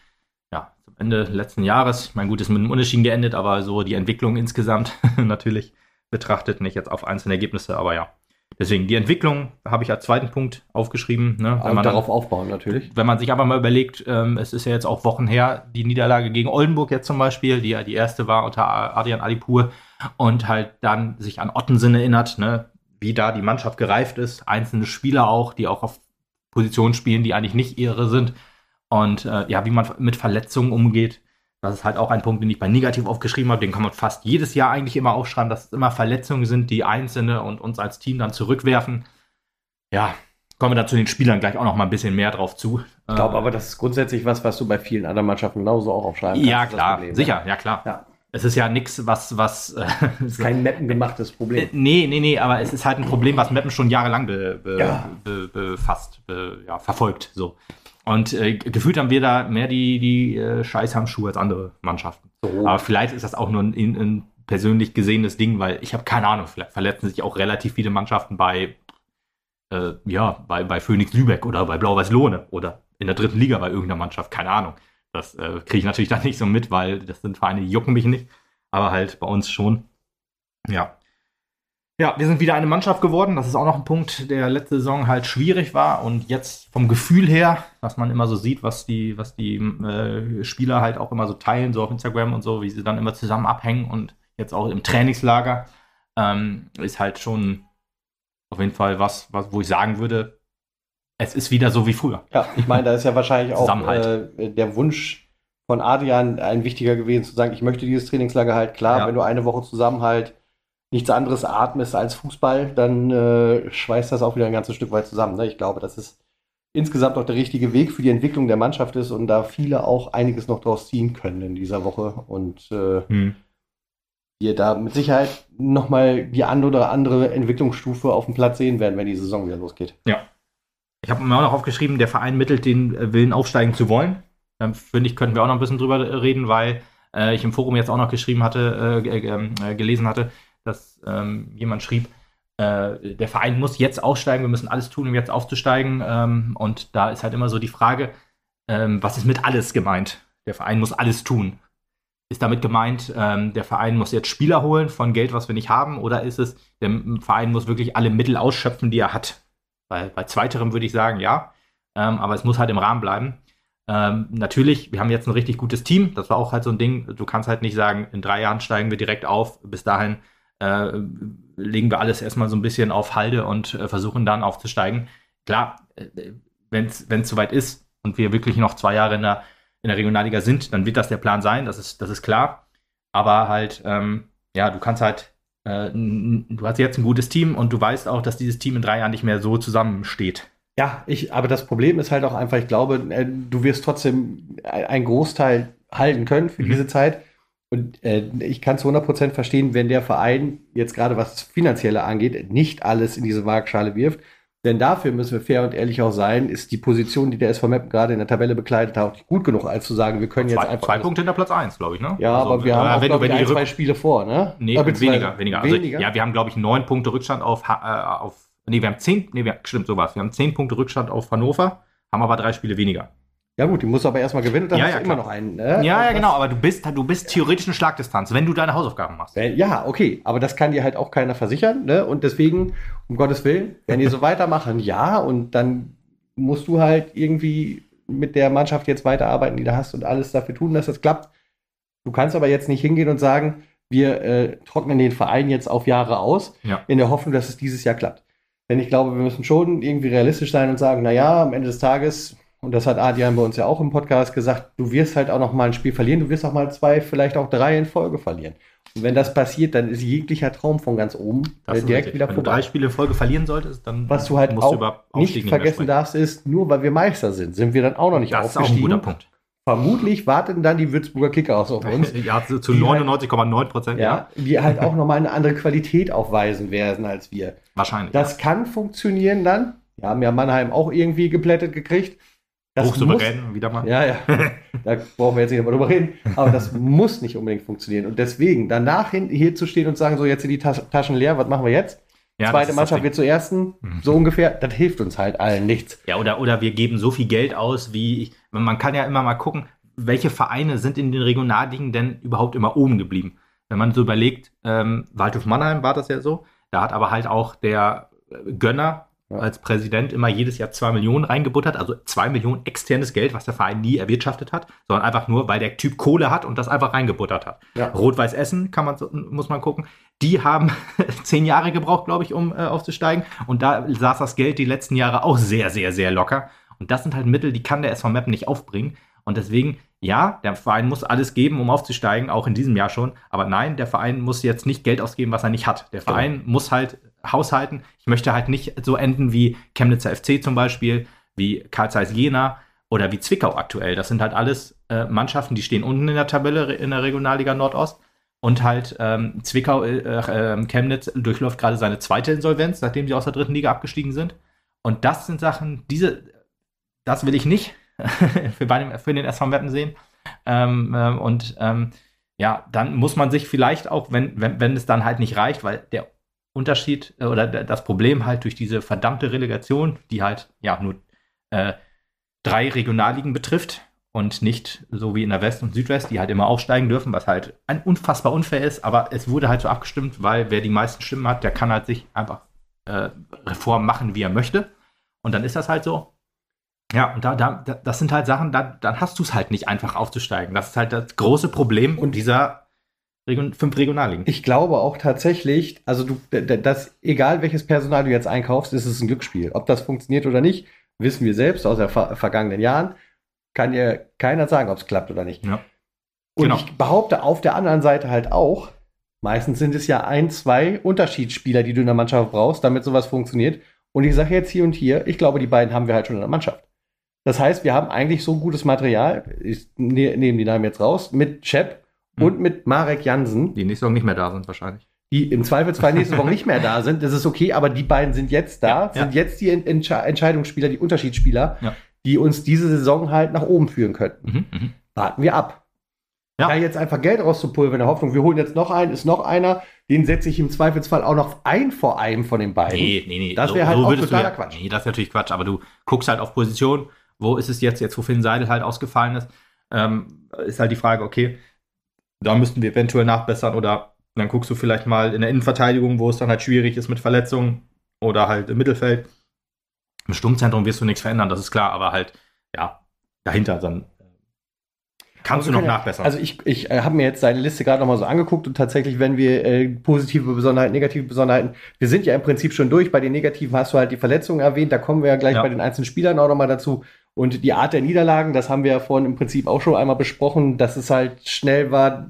ja, zum Ende letzten Jahres. Mein Gut ist mit einem Unentschieden geendet, aber so die Entwicklung insgesamt [LAUGHS] natürlich betrachtet, nicht jetzt auf einzelne Ergebnisse, aber ja. Deswegen die Entwicklung habe ich als zweiten Punkt aufgeschrieben. Ne? Wenn man darauf aufbauen natürlich. Wenn man sich aber mal überlegt, ähm, es ist ja jetzt auch Wochen her, die Niederlage gegen Oldenburg jetzt zum Beispiel, die ja die erste war unter Adrian Alipur und halt dann sich an Ottensen erinnert, ne? wie da die Mannschaft gereift ist, einzelne Spieler auch, die auch auf Positionen spielen, die eigentlich nicht ihre sind und äh, ja, wie man mit Verletzungen umgeht. Das ist halt auch ein Punkt, den ich bei Negativ aufgeschrieben habe. Den kann man fast jedes Jahr eigentlich immer aufschreiben, dass es immer Verletzungen sind, die Einzelne und uns als Team dann zurückwerfen. Ja, kommen wir da zu den Spielern gleich auch noch mal ein bisschen mehr drauf zu. Ich glaube aber, das ist grundsätzlich was, was du bei vielen anderen Mannschaften genauso auch aufschreiben kannst. Ja, klar, Problem, sicher, ja, klar. Ja. Es ist ja nichts, was, was. Äh, [LAUGHS] ist kein Meppen gemachtes Problem. Äh, nee, nee, nee, aber es ist halt ein Problem, was Meppen schon jahrelang be, be, ja. be, befasst, ja, verfolgt. So. Und äh, gefühlt haben wir da mehr die, die äh, Scheißhandschuhe als andere Mannschaften. So. Aber vielleicht ist das auch nur ein, ein persönlich gesehenes Ding, weil ich habe keine Ahnung, vielleicht verletzen sich auch relativ viele Mannschaften bei, äh, ja, bei, bei Phoenix Lübeck oder bei Blau-Weiß Lohne oder in der dritten Liga bei irgendeiner Mannschaft, keine Ahnung. Das äh, kriege ich natürlich [LAUGHS] dann nicht so mit, weil das sind Vereine, die jucken mich nicht. Aber halt bei uns schon. Ja. Ja, wir sind wieder eine Mannschaft geworden. Das ist auch noch ein Punkt, der letzte Saison halt schwierig war. Und jetzt vom Gefühl her, was man immer so sieht, was die, was die äh, Spieler halt auch immer so teilen, so auf Instagram und so, wie sie dann immer zusammen abhängen und jetzt auch im Trainingslager, ähm, ist halt schon auf jeden Fall was, was, wo ich sagen würde, es ist wieder so wie früher. Ja, ich meine, da ist ja wahrscheinlich auch äh, der Wunsch von Adrian ein wichtiger gewesen, zu sagen, ich möchte dieses Trainingslager halt. Klar, ja. wenn du eine Woche zusammen halt nichts anderes atmest als Fußball, dann äh, schweißt das auch wieder ein ganzes Stück weit zusammen. Ne? Ich glaube, dass es insgesamt auch der richtige Weg für die Entwicklung der Mannschaft ist und da viele auch einiges noch draus ziehen können in dieser Woche und äh, hm. wir da mit Sicherheit nochmal die andere oder andere Entwicklungsstufe auf dem Platz sehen werden, wenn die Saison wieder losgeht. Ja. Ich habe mir auch noch aufgeschrieben, der Verein mittelt den äh, Willen aufsteigen zu wollen. Da finde ich, könnten wir auch noch ein bisschen drüber reden, weil äh, ich im Forum jetzt auch noch geschrieben hatte, äh, ähm, äh, gelesen hatte, dass ähm, jemand schrieb, äh, der Verein muss jetzt aussteigen, wir müssen alles tun, um jetzt aufzusteigen. Ähm, und da ist halt immer so die Frage, ähm, was ist mit alles gemeint? Der Verein muss alles tun. Ist damit gemeint, ähm, der Verein muss jetzt Spieler holen von Geld, was wir nicht haben, oder ist es, der Verein muss wirklich alle Mittel ausschöpfen, die er hat? Bei, bei zweiterem würde ich sagen, ja. Ähm, aber es muss halt im Rahmen bleiben. Ähm, natürlich, wir haben jetzt ein richtig gutes Team. Das war auch halt so ein Ding. Du kannst halt nicht sagen, in drei Jahren steigen wir direkt auf. Bis dahin äh, legen wir alles erstmal so ein bisschen auf Halde und äh, versuchen dann aufzusteigen. Klar, äh, wenn es soweit ist und wir wirklich noch zwei Jahre in der, in der Regionalliga sind, dann wird das der Plan sein, das ist, das ist klar. Aber halt, ähm, ja, du kannst halt, äh, du hast jetzt ein gutes Team und du weißt auch, dass dieses Team in drei Jahren nicht mehr so zusammensteht. Ja, ich, aber das Problem ist halt auch einfach, ich glaube, äh, du wirst trotzdem einen Großteil halten können für mhm. diese Zeit. Und äh, ich kann zu 100% verstehen, wenn der Verein jetzt gerade was Finanzielle angeht, nicht alles in diese Waagschale wirft. Denn dafür müssen wir fair und ehrlich auch sein, ist die Position, die der SV Meppen gerade in der Tabelle bekleidet hat, auch nicht gut genug, als zu sagen, wir können zwei, jetzt einfach. Zwei Punkte hinter Platz 1, glaube ich, ne? Ja, also, aber wir haben auch, wenn, glaub, wenn ein, zwei Spiele vor, ne? Nee, ja, weniger, weniger. Also, weniger. Ja, wir haben, glaube ich, neun Punkte Rückstand auf, äh, auf. Nee, wir haben zehn, nee, wir, stimmt, sowas. Wir haben zehn Punkte Rückstand auf Hannover, haben aber drei Spiele weniger. Ja gut, die musst du aber erstmal gewinnen, dann ja, hast ja, du immer noch einen. Ne? Ja, ja, genau, aber du bist, du bist theoretisch eine Schlagdistanz, wenn du deine Hausaufgaben machst. Ja, okay, aber das kann dir halt auch keiner versichern, ne? Und deswegen, um Gottes Willen, wenn die so [LAUGHS] weitermachen, ja, und dann musst du halt irgendwie mit der Mannschaft jetzt weiterarbeiten, die du hast und alles dafür tun, dass das klappt. Du kannst aber jetzt nicht hingehen und sagen, wir äh, trocknen den Verein jetzt auf Jahre aus, ja. in der Hoffnung, dass es dieses Jahr klappt. Denn ich glaube, wir müssen schon irgendwie realistisch sein und sagen, naja, am Ende des Tages und das hat Adrian bei uns ja auch im Podcast gesagt, du wirst halt auch noch mal ein Spiel verlieren, du wirst auch mal zwei, vielleicht auch drei in Folge verlieren. Und wenn das passiert, dann ist jeglicher Traum von ganz oben äh, direkt wieder vorbei. Wenn du drei Spiele in Folge verlieren solltest, dann Was du halt auch du nicht vergessen darfst, ist, nur weil wir Meister sind, sind wir dann auch noch nicht das aufgestiegen. Das ist auch ein guter Punkt. Vermutlich warten dann die Würzburger Kicker aus auf uns. [LAUGHS] Ja, zu 99,9 Prozent. Ja, ja, die halt auch nochmal eine andere Qualität aufweisen werden als wir. Wahrscheinlich. Das kann funktionieren dann. Wir haben ja Mannheim auch irgendwie geplättet gekriegt. Das Hochsouverän, muss- wieder mal. Ja, ja. [LAUGHS] da brauchen wir jetzt nicht mehr drüber reden. Aber das muss nicht unbedingt funktionieren. Und deswegen, danach hin, hier zu stehen und sagen, so, jetzt sind die Tas Taschen leer, was machen wir jetzt? Ja, Zweite Mannschaft wird zur ersten, Mhm. so ungefähr. Das hilft uns halt allen nichts. Ja, oder, oder wir geben so viel Geld aus, wie ich, man kann ja immer mal gucken, welche Vereine sind in den Regionalligen denn überhaupt immer oben geblieben. Wenn man so überlegt, ähm, Waldhof Mannheim war das ja so, da hat aber halt auch der äh, Gönner Ja. als Präsident immer jedes Jahr zwei Millionen reingebuttert, also zwei Millionen externes Geld, was der Verein nie erwirtschaftet hat, sondern einfach nur, weil der Typ Kohle hat und das einfach reingebuttert hat. Ja. Rot-Weiß Essen kann man so, muss man gucken. Die haben [LAUGHS] zehn Jahre gebraucht, glaube ich, um äh, aufzusteigen. Und da saß das Geld die letzten Jahre auch sehr, sehr, sehr locker. Und das sind halt Mittel, die kann der SV Meppen nicht aufbringen. Und deswegen, ja, der Verein muss alles geben, um aufzusteigen, auch in diesem Jahr schon. Aber nein, der Verein muss jetzt nicht Geld ausgeben, was er nicht hat. Der Verein muss halt haushalten. Ich möchte halt nicht so enden wie Chemnitzer FC zum Beispiel, wie Karl Zeiss Jena oder wie Zwickau aktuell. Das sind halt alles äh, Mannschaften, die stehen unten in der Tabelle in der Regionalliga Nordost. Und halt ähm, Zwickau, äh, äh, Chemnitz durchläuft gerade seine zweite Insolvenz, nachdem sie aus der dritten Liga abgestiegen sind. Und das sind Sachen, diese, das will ich nicht [LAUGHS] für, bei dem, für den SV Meppen sehen. Ähm, ähm, und ähm, ja, dann muss man sich vielleicht auch, wenn, wenn, wenn es dann halt nicht reicht, weil der Unterschied äh, oder das Problem halt durch diese verdammte Relegation, die halt ja nur äh, drei Regionalligen betrifft und nicht so wie in der West und Südwest, die halt immer aufsteigen dürfen, was halt ein unfassbar unfair ist, aber es wurde halt so abgestimmt, weil wer die meisten Stimmen hat, der kann halt sich einfach äh, Reformen machen, wie er möchte. Und dann ist das halt so. Ja, und da, da, da- das sind halt Sachen, da, dann hast du es halt nicht einfach aufzusteigen. Das ist halt das große Problem Und- dieser Region, fünf Regionalligen. Ich glaube auch tatsächlich, also du, das, egal welches Personal du jetzt einkaufst, ist es ein Glücksspiel. Ob das funktioniert oder nicht, wissen wir selbst aus den ver vergangenen Jahren. Kann dir keiner sagen, ob es klappt oder nicht. Ja. Und Genau. ich behaupte auf der anderen Seite halt auch, meistens sind es ja ein, zwei Unterschiedsspieler, die du in der Mannschaft brauchst, damit sowas funktioniert. Und ich sage jetzt hier und hier, ich glaube, die beiden haben wir halt schon in der Mannschaft. Das heißt, wir haben eigentlich so gutes Material, ich ne, nehme die Namen jetzt raus, mit Chep Mhm. und mit Marek Jansen, Die nächste Saison nicht mehr da sind wahrscheinlich. die im Zweifelsfall nächste Woche nicht mehr da sind. Das ist okay, aber die beiden sind jetzt da, Ja, ja. sind jetzt die Ent Entsche Entscheidungsspieler, die Unterschiedsspieler, Ja. die uns diese Saison halt nach oben führen könnten. Mhm, mhm. Warten wir ab. Ja. Da jetzt einfach Geld rauszupulvern in der Hoffnung, wir holen jetzt noch einen, ist noch einer, den setze ich im Zweifelsfall auch noch ein vor einem von den beiden. Nee, nee, nee. Das wäre halt auch würdest du totaler ja, Quatsch. Nee, das ist natürlich Quatsch, aber du guckst halt auf Position, wo ist es jetzt, jetzt wo Finn Seidel halt ausgefallen ist, ähm, ist halt die Frage, okay, da müssten wir eventuell nachbessern oder dann guckst du vielleicht mal in der Innenverteidigung, wo es dann halt schwierig ist mit Verletzungen oder halt im Mittelfeld. Im Sturmzentrum wirst du nichts verändern, das ist klar, aber halt, ja, dahinter dann kannst du noch nachbessern. Also ich, ich äh, habe mir jetzt seine Liste gerade nochmal so angeguckt und tatsächlich, wenn wir äh, positive Besonderheiten, negative Besonderheiten, wir sind ja im Prinzip schon durch. Bei den negativen hast du halt die Verletzungen erwähnt, da kommen wir ja gleich Ja. bei den einzelnen Spielern auch nochmal dazu. Und die Art der Niederlagen, das haben wir ja vorhin im Prinzip auch schon einmal besprochen, dass es halt schnell war,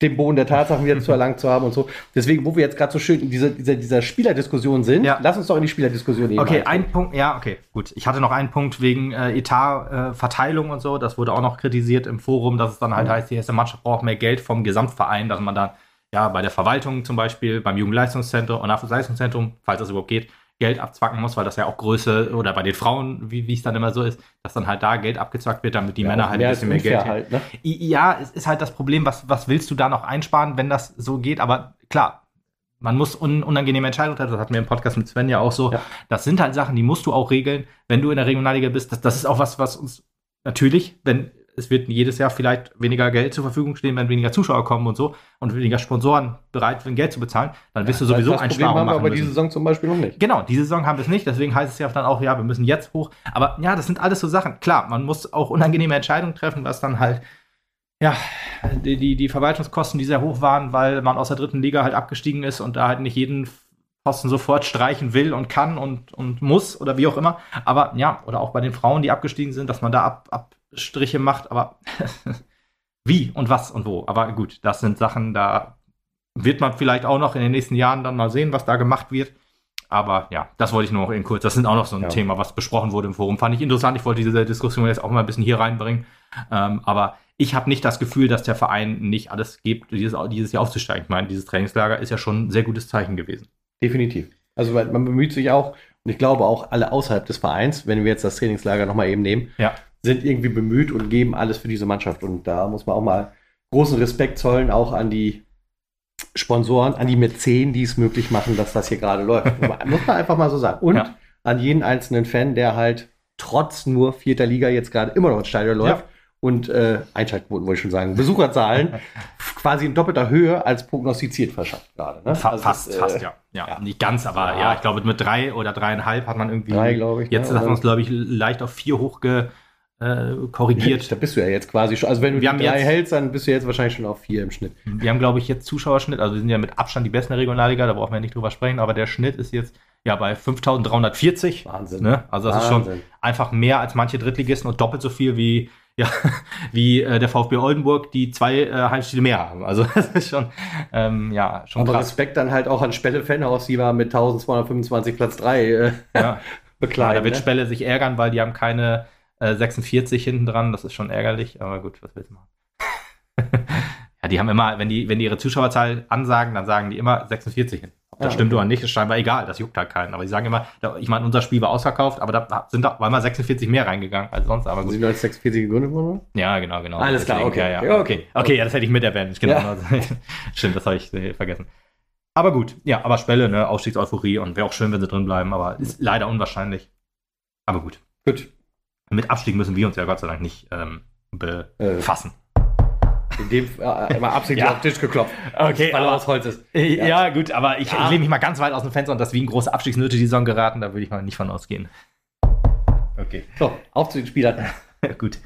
den Boden der Tatsachen wieder zu erlangt zu haben und so. Deswegen, wo wir jetzt gerade so schön in dieser, dieser, dieser Spielerdiskussion sind, Ja. lass uns doch in die Spielerdiskussion eben Okay, ein Punkt, ja, okay, gut. Ich hatte noch einen Punkt wegen äh, Etatverteilung äh, und so. Das wurde auch noch kritisiert im Forum, dass es dann halt Mhm. heißt, die erste Mannschaft braucht mehr Geld vom Gesamtverein, dass man dann ja bei der Verwaltung zum Beispiel, beim Jugendleistungszentrum und Nachwuchsleistungszentrum, falls das überhaupt geht, Geld abzwacken muss, weil das ja auch Größe oder bei den Frauen, wie wie es dann immer so ist, dass dann halt da Geld abgezwackt wird, damit die Ja, Männer halt ein bisschen mehr Geld halt, ne? Ja, es ist halt das Problem, was, was willst du da noch einsparen, wenn das so geht? Aber klar, man muss un unangenehme Entscheidungen treffen. Das hatten wir im Podcast mit Sven ja auch so. Ja. Das sind halt Sachen, die musst du auch regeln, wenn du in der Regionalliga bist. Das, das ist auch was, was uns natürlich, wenn es wird jedes Jahr vielleicht weniger Geld zur Verfügung stehen, wenn weniger Zuschauer kommen und so und weniger Sponsoren bereit sind, Geld zu bezahlen, dann wirst du sowieso das Problem haben wir aber müssen. diese Saison zum Beispiel noch nicht. Genau, diese Saison haben wir es nicht, deswegen heißt es ja dann auch, ja, wir müssen jetzt hoch. Aber ja, das sind alles so Sachen. Klar, man muss auch unangenehme Entscheidungen treffen, was dann halt, ja, die, die, die Verwaltungskosten, die sehr hoch waren, weil man aus der dritten Liga halt abgestiegen ist und da halt nicht jeden Posten sofort streichen will und kann und, und muss oder wie auch immer. Aber ja, oder auch bei den Frauen, die abgestiegen sind, dass man da Ab Abstriche macht, aber [LAUGHS] wie und was und wo. Aber gut, das sind Sachen, da wird man vielleicht auch noch in den nächsten Jahren dann mal sehen, was da gemacht wird. Aber ja, das wollte ich nur noch in kurz. Das sind auch noch so ein Ja. Thema, was besprochen wurde im Forum. Fand ich interessant. Ich wollte diese Diskussion jetzt auch mal ein bisschen hier reinbringen. Ähm, aber ich habe nicht das Gefühl, dass der Verein nicht alles gibt, dieses, dieses Jahr aufzusteigen. Ich meine, dieses Trainingslager ist ja schon ein sehr gutes Zeichen gewesen. Definitiv. Also man bemüht sich auch, und ich glaube auch alle außerhalb des Vereins, wenn wir jetzt das Trainingslager nochmal eben nehmen, Ja. Sind irgendwie bemüht und geben alles für diese Mannschaft. Und da muss man auch mal großen Respekt zollen, auch an die Sponsoren, an die Mäzen, die es möglich machen, dass das hier gerade läuft. [LAUGHS] muss man einfach mal so sagen. Und ja. an jeden einzelnen Fan, der halt trotz nur vierter Liga jetzt gerade immer noch ins Stadion läuft. Ja. Und äh, Einschaltquoten wollte ich schon sagen, Besucherzahlen [LAUGHS] quasi in doppelter Höhe als prognostiziert verschafft gerade. Ne? Fa also fast, fast, äh, ja. ja. ja. Nicht ganz, aber ja. ja. ich glaube, mit drei oder dreieinhalb hat man irgendwie. Drei, glaube ich. Jetzt ne? hat man es, glaube ich, leicht auf vier hochge äh, korrigiert. Da bist du ja jetzt quasi schon. Also wenn du wir die drei jetzt, hältst, dann bist du jetzt wahrscheinlich schon auf vier im Schnitt. Wir haben, glaube ich, jetzt Zuschauerschnitt. Also wir sind ja mit Abstand die besten der Regionalliga, da brauchen wir nicht drüber sprechen. Aber der Schnitt ist jetzt ja bei 5340. Wahnsinn. Ne? Also das Wahnsinn. ist schon einfach mehr als manche Drittligisten und doppelt so viel wie ja, [LAUGHS] wie äh, der VfB Oldenburg, die zwei äh, Heimspiele mehr haben. Also [LAUGHS] das ist schon, ähm, ja, schon Aber krass. Respekt dann halt auch an Spelle Fenhaus, die war mit 1225 Platz 3 äh, ja. [LAUGHS] bekleiden. Ja, da wird ne? Spelle sich ärgern, weil die haben keine 46 äh, hinten dran, das ist schon ärgerlich, aber gut, was willst du machen? [LAUGHS] ja, die haben immer, wenn die, wenn die ihre Zuschauerzahl ansagen, dann sagen die immer 46 hin. Ob das ja, stimmt okay. oder nicht, ist scheinbar egal, das juckt halt keinen. Aber die sagen immer, ich meine, unser Spiel war ausverkauft, aber da sind da mal 46 mehr reingegangen als sonst. Aber gut. Sind als 46 gegründet worden? Ja, genau, genau. Alles klar, okay. Ja, ja, okay. Okay, ja, das hätte ich mit erwähnt. Genau. Ja. [LAUGHS] Stimmt, das habe ich äh, vergessen. Aber gut, ja, aber Spelle, ne, Ausstiegseuphorie und wäre auch schön, wenn sie drin bleiben, aber ist leider unwahrscheinlich. Aber gut. Gut. Mit Abstieg müssen wir uns ja Gott sei Dank nicht ähm, befassen. Äh, in dem äh, immer absichtlich [LAUGHS] ja. auf den Tisch geklopft. Okay, weil er aus Holz ist. Äh, ja. ja, gut, aber ich, ja. ich lehne mich mal ganz weit aus dem Fenster und dass wie ein großer Abstiegsnöte die Saison geraten, da würde ich mal nicht von ausgehen. Okay. So, auf zu den Spielern. [LAUGHS] gut.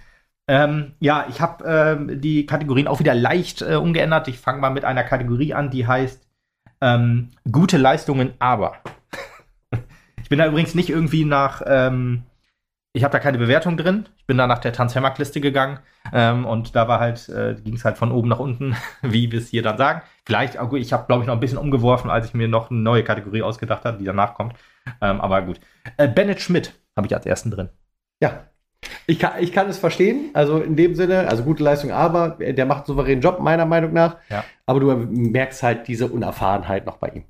Ähm, ja, ich habe ähm, die Kategorien auch wieder leicht äh, umgeändert. Ich fange mal mit einer Kategorie an, die heißt ähm, gute Leistungen, aber. [LAUGHS] ich bin da übrigens nicht irgendwie nach ähm, ich habe da keine Bewertung drin. Ich bin da nach der Transfermarktliste gegangen ähm, und da war halt, äh, ging es halt von oben nach unten, [LAUGHS] wie wir es hier dann sagen. Vielleicht, oh gut, ich habe, glaube ich, noch ein bisschen umgeworfen, als ich mir noch eine neue Kategorie ausgedacht habe, die danach kommt. Ähm, aber gut. Äh, Bennett Schmidt habe ich als ersten drin. Ja. Ich kann, ich kann es verstehen, also in dem Sinne, also gute Leistung, aber der macht einen souveränen Job, meiner Meinung nach. Ja. Aber du merkst halt diese Unerfahrenheit noch bei ihm.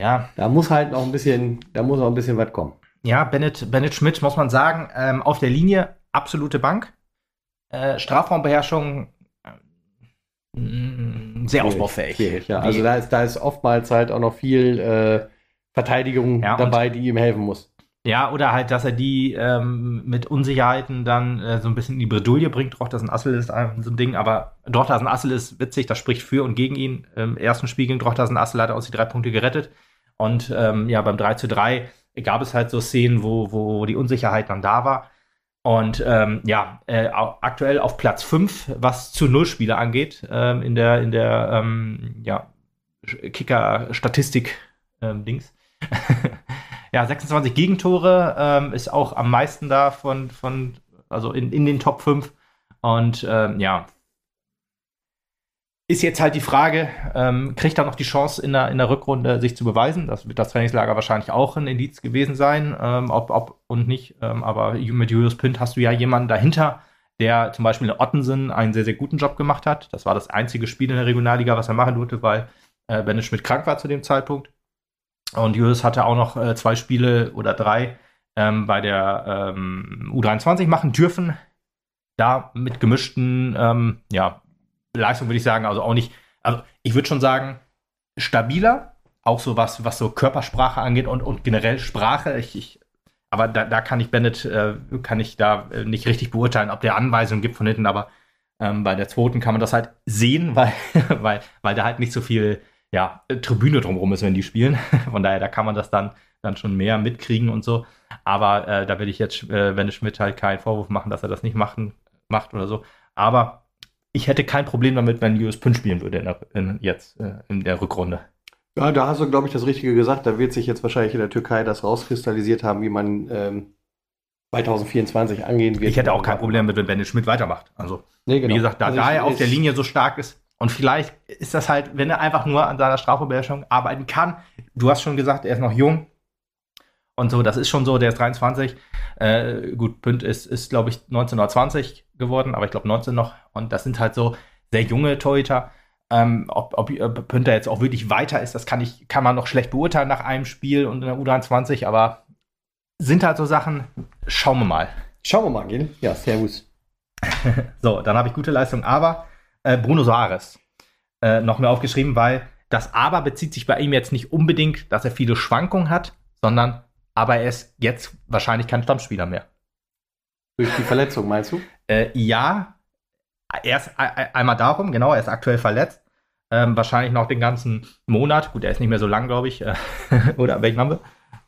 Ja. Da muss halt noch ein bisschen, da muss noch ein bisschen was kommen. Ja, Bennett, Bennett Schmidt, muss man sagen, ähm, auf der Linie absolute Bank. Äh, Strafraumbeherrschung äh, sehr ausbaufähig. Schwierig, ja. Also da ist, da ist oftmals halt auch noch viel äh, Verteidigung ja, dabei, die ihm helfen muss. Ja, oder halt, dass er die ähm, mit Unsicherheiten dann äh, so ein bisschen in die Bredouille bringt. Drochtersen Assel ist ein, so ein Ding, aber Drochtersen Assel ist witzig, das spricht für und gegen ihn. Im ersten Spiel gegen Drochtersen Assel hat er aus die drei Punkte gerettet. Und ähm, ja, beim 3 zu 3 gab es halt so Szenen, wo, wo die Unsicherheit dann da war. Und ähm, ja, äh, aktuell auf Platz 5, was zu Null-Spiele angeht, ähm, in der, in der ähm, ja, Kicker-Statistik-Dings. Ähm, [LAUGHS] ja, 26 Gegentore ähm, ist auch am meisten da von, von also in, in den Top 5. Und ähm, ja, ist jetzt halt die Frage, ähm, kriegt er noch die Chance in der, in der Rückrunde sich zu beweisen? Das wird das Trainingslager wahrscheinlich auch ein Indiz gewesen sein, ähm, ob, ob und nicht. Ähm, aber mit Julius Pint hast du ja jemanden dahinter, der zum Beispiel in Ottensen einen sehr, sehr guten Job gemacht hat. Das war das einzige Spiel in der Regionalliga, was er machen durfte, weil äh, Benne Schmidt krank war zu dem Zeitpunkt. Und Julius hatte auch noch äh, zwei Spiele oder drei ähm, bei der ähm, U23 machen dürfen. Da mit gemischten ähm, ja, Leistung würde ich sagen, also auch nicht, also ich würde schon sagen, stabiler, auch so was, was so Körpersprache angeht und, und generell Sprache. Ich, ich, aber da, da kann ich Bennett, äh, kann ich da äh, nicht richtig beurteilen, ob der Anweisungen gibt von hinten, aber ähm, bei der zweiten kann man das halt sehen, [LAUGHS] weil, weil, weil da halt nicht so viel ja, Tribüne drumherum ist, wenn die spielen. [LAUGHS] Von daher, da kann man das dann, dann schon mehr mitkriegen und so. Aber äh, da will ich jetzt äh, Bennett Schmidt halt keinen Vorwurf machen, dass er das nicht machen, macht oder so. Aber ich hätte kein Problem damit, wenn US Pün spielen würde in der, in, jetzt äh, in der Rückrunde. Ja, da hast du, glaube ich, das Richtige gesagt. Da wird sich jetzt wahrscheinlich in der Türkei das rauskristallisiert haben, wie man ähm, 2024 angehen wird. Ich hätte auch kein Problem mit, wenn Bennett Schmidt weitermacht. Also, nee, genau. wie gesagt, da, also da er auf der Linie so stark ist, und vielleicht ist das halt, wenn er einfach nur an seiner Strafbeherrschung arbeiten kann. Du hast schon gesagt, er ist noch jung. Und so, das ist schon so, der ist 23. Äh, gut, Pünd ist, ist glaube ich, 1920 geworden, aber ich glaube 19 noch. Und das sind halt so sehr junge Torhüter. Ähm, ob, ob Pünter jetzt auch wirklich weiter ist, das kann, ich, kann man noch schlecht beurteilen nach einem Spiel und in der U23, aber sind halt so Sachen, schauen wir mal. Schauen wir mal, gell? Ja, servus. [LAUGHS] so, dann habe ich gute Leistung, aber äh, Bruno Soares äh, noch mehr aufgeschrieben, weil das Aber bezieht sich bei ihm jetzt nicht unbedingt, dass er viele Schwankungen hat, sondern aber er ist jetzt wahrscheinlich kein Stammspieler mehr. Durch die Verletzung, meinst du? Äh, ja, erst einmal darum, genau, er ist aktuell verletzt. Ähm, wahrscheinlich noch den ganzen Monat. Gut, er ist nicht mehr so lang, glaube ich. Äh, [LAUGHS] oder welchen haben wir?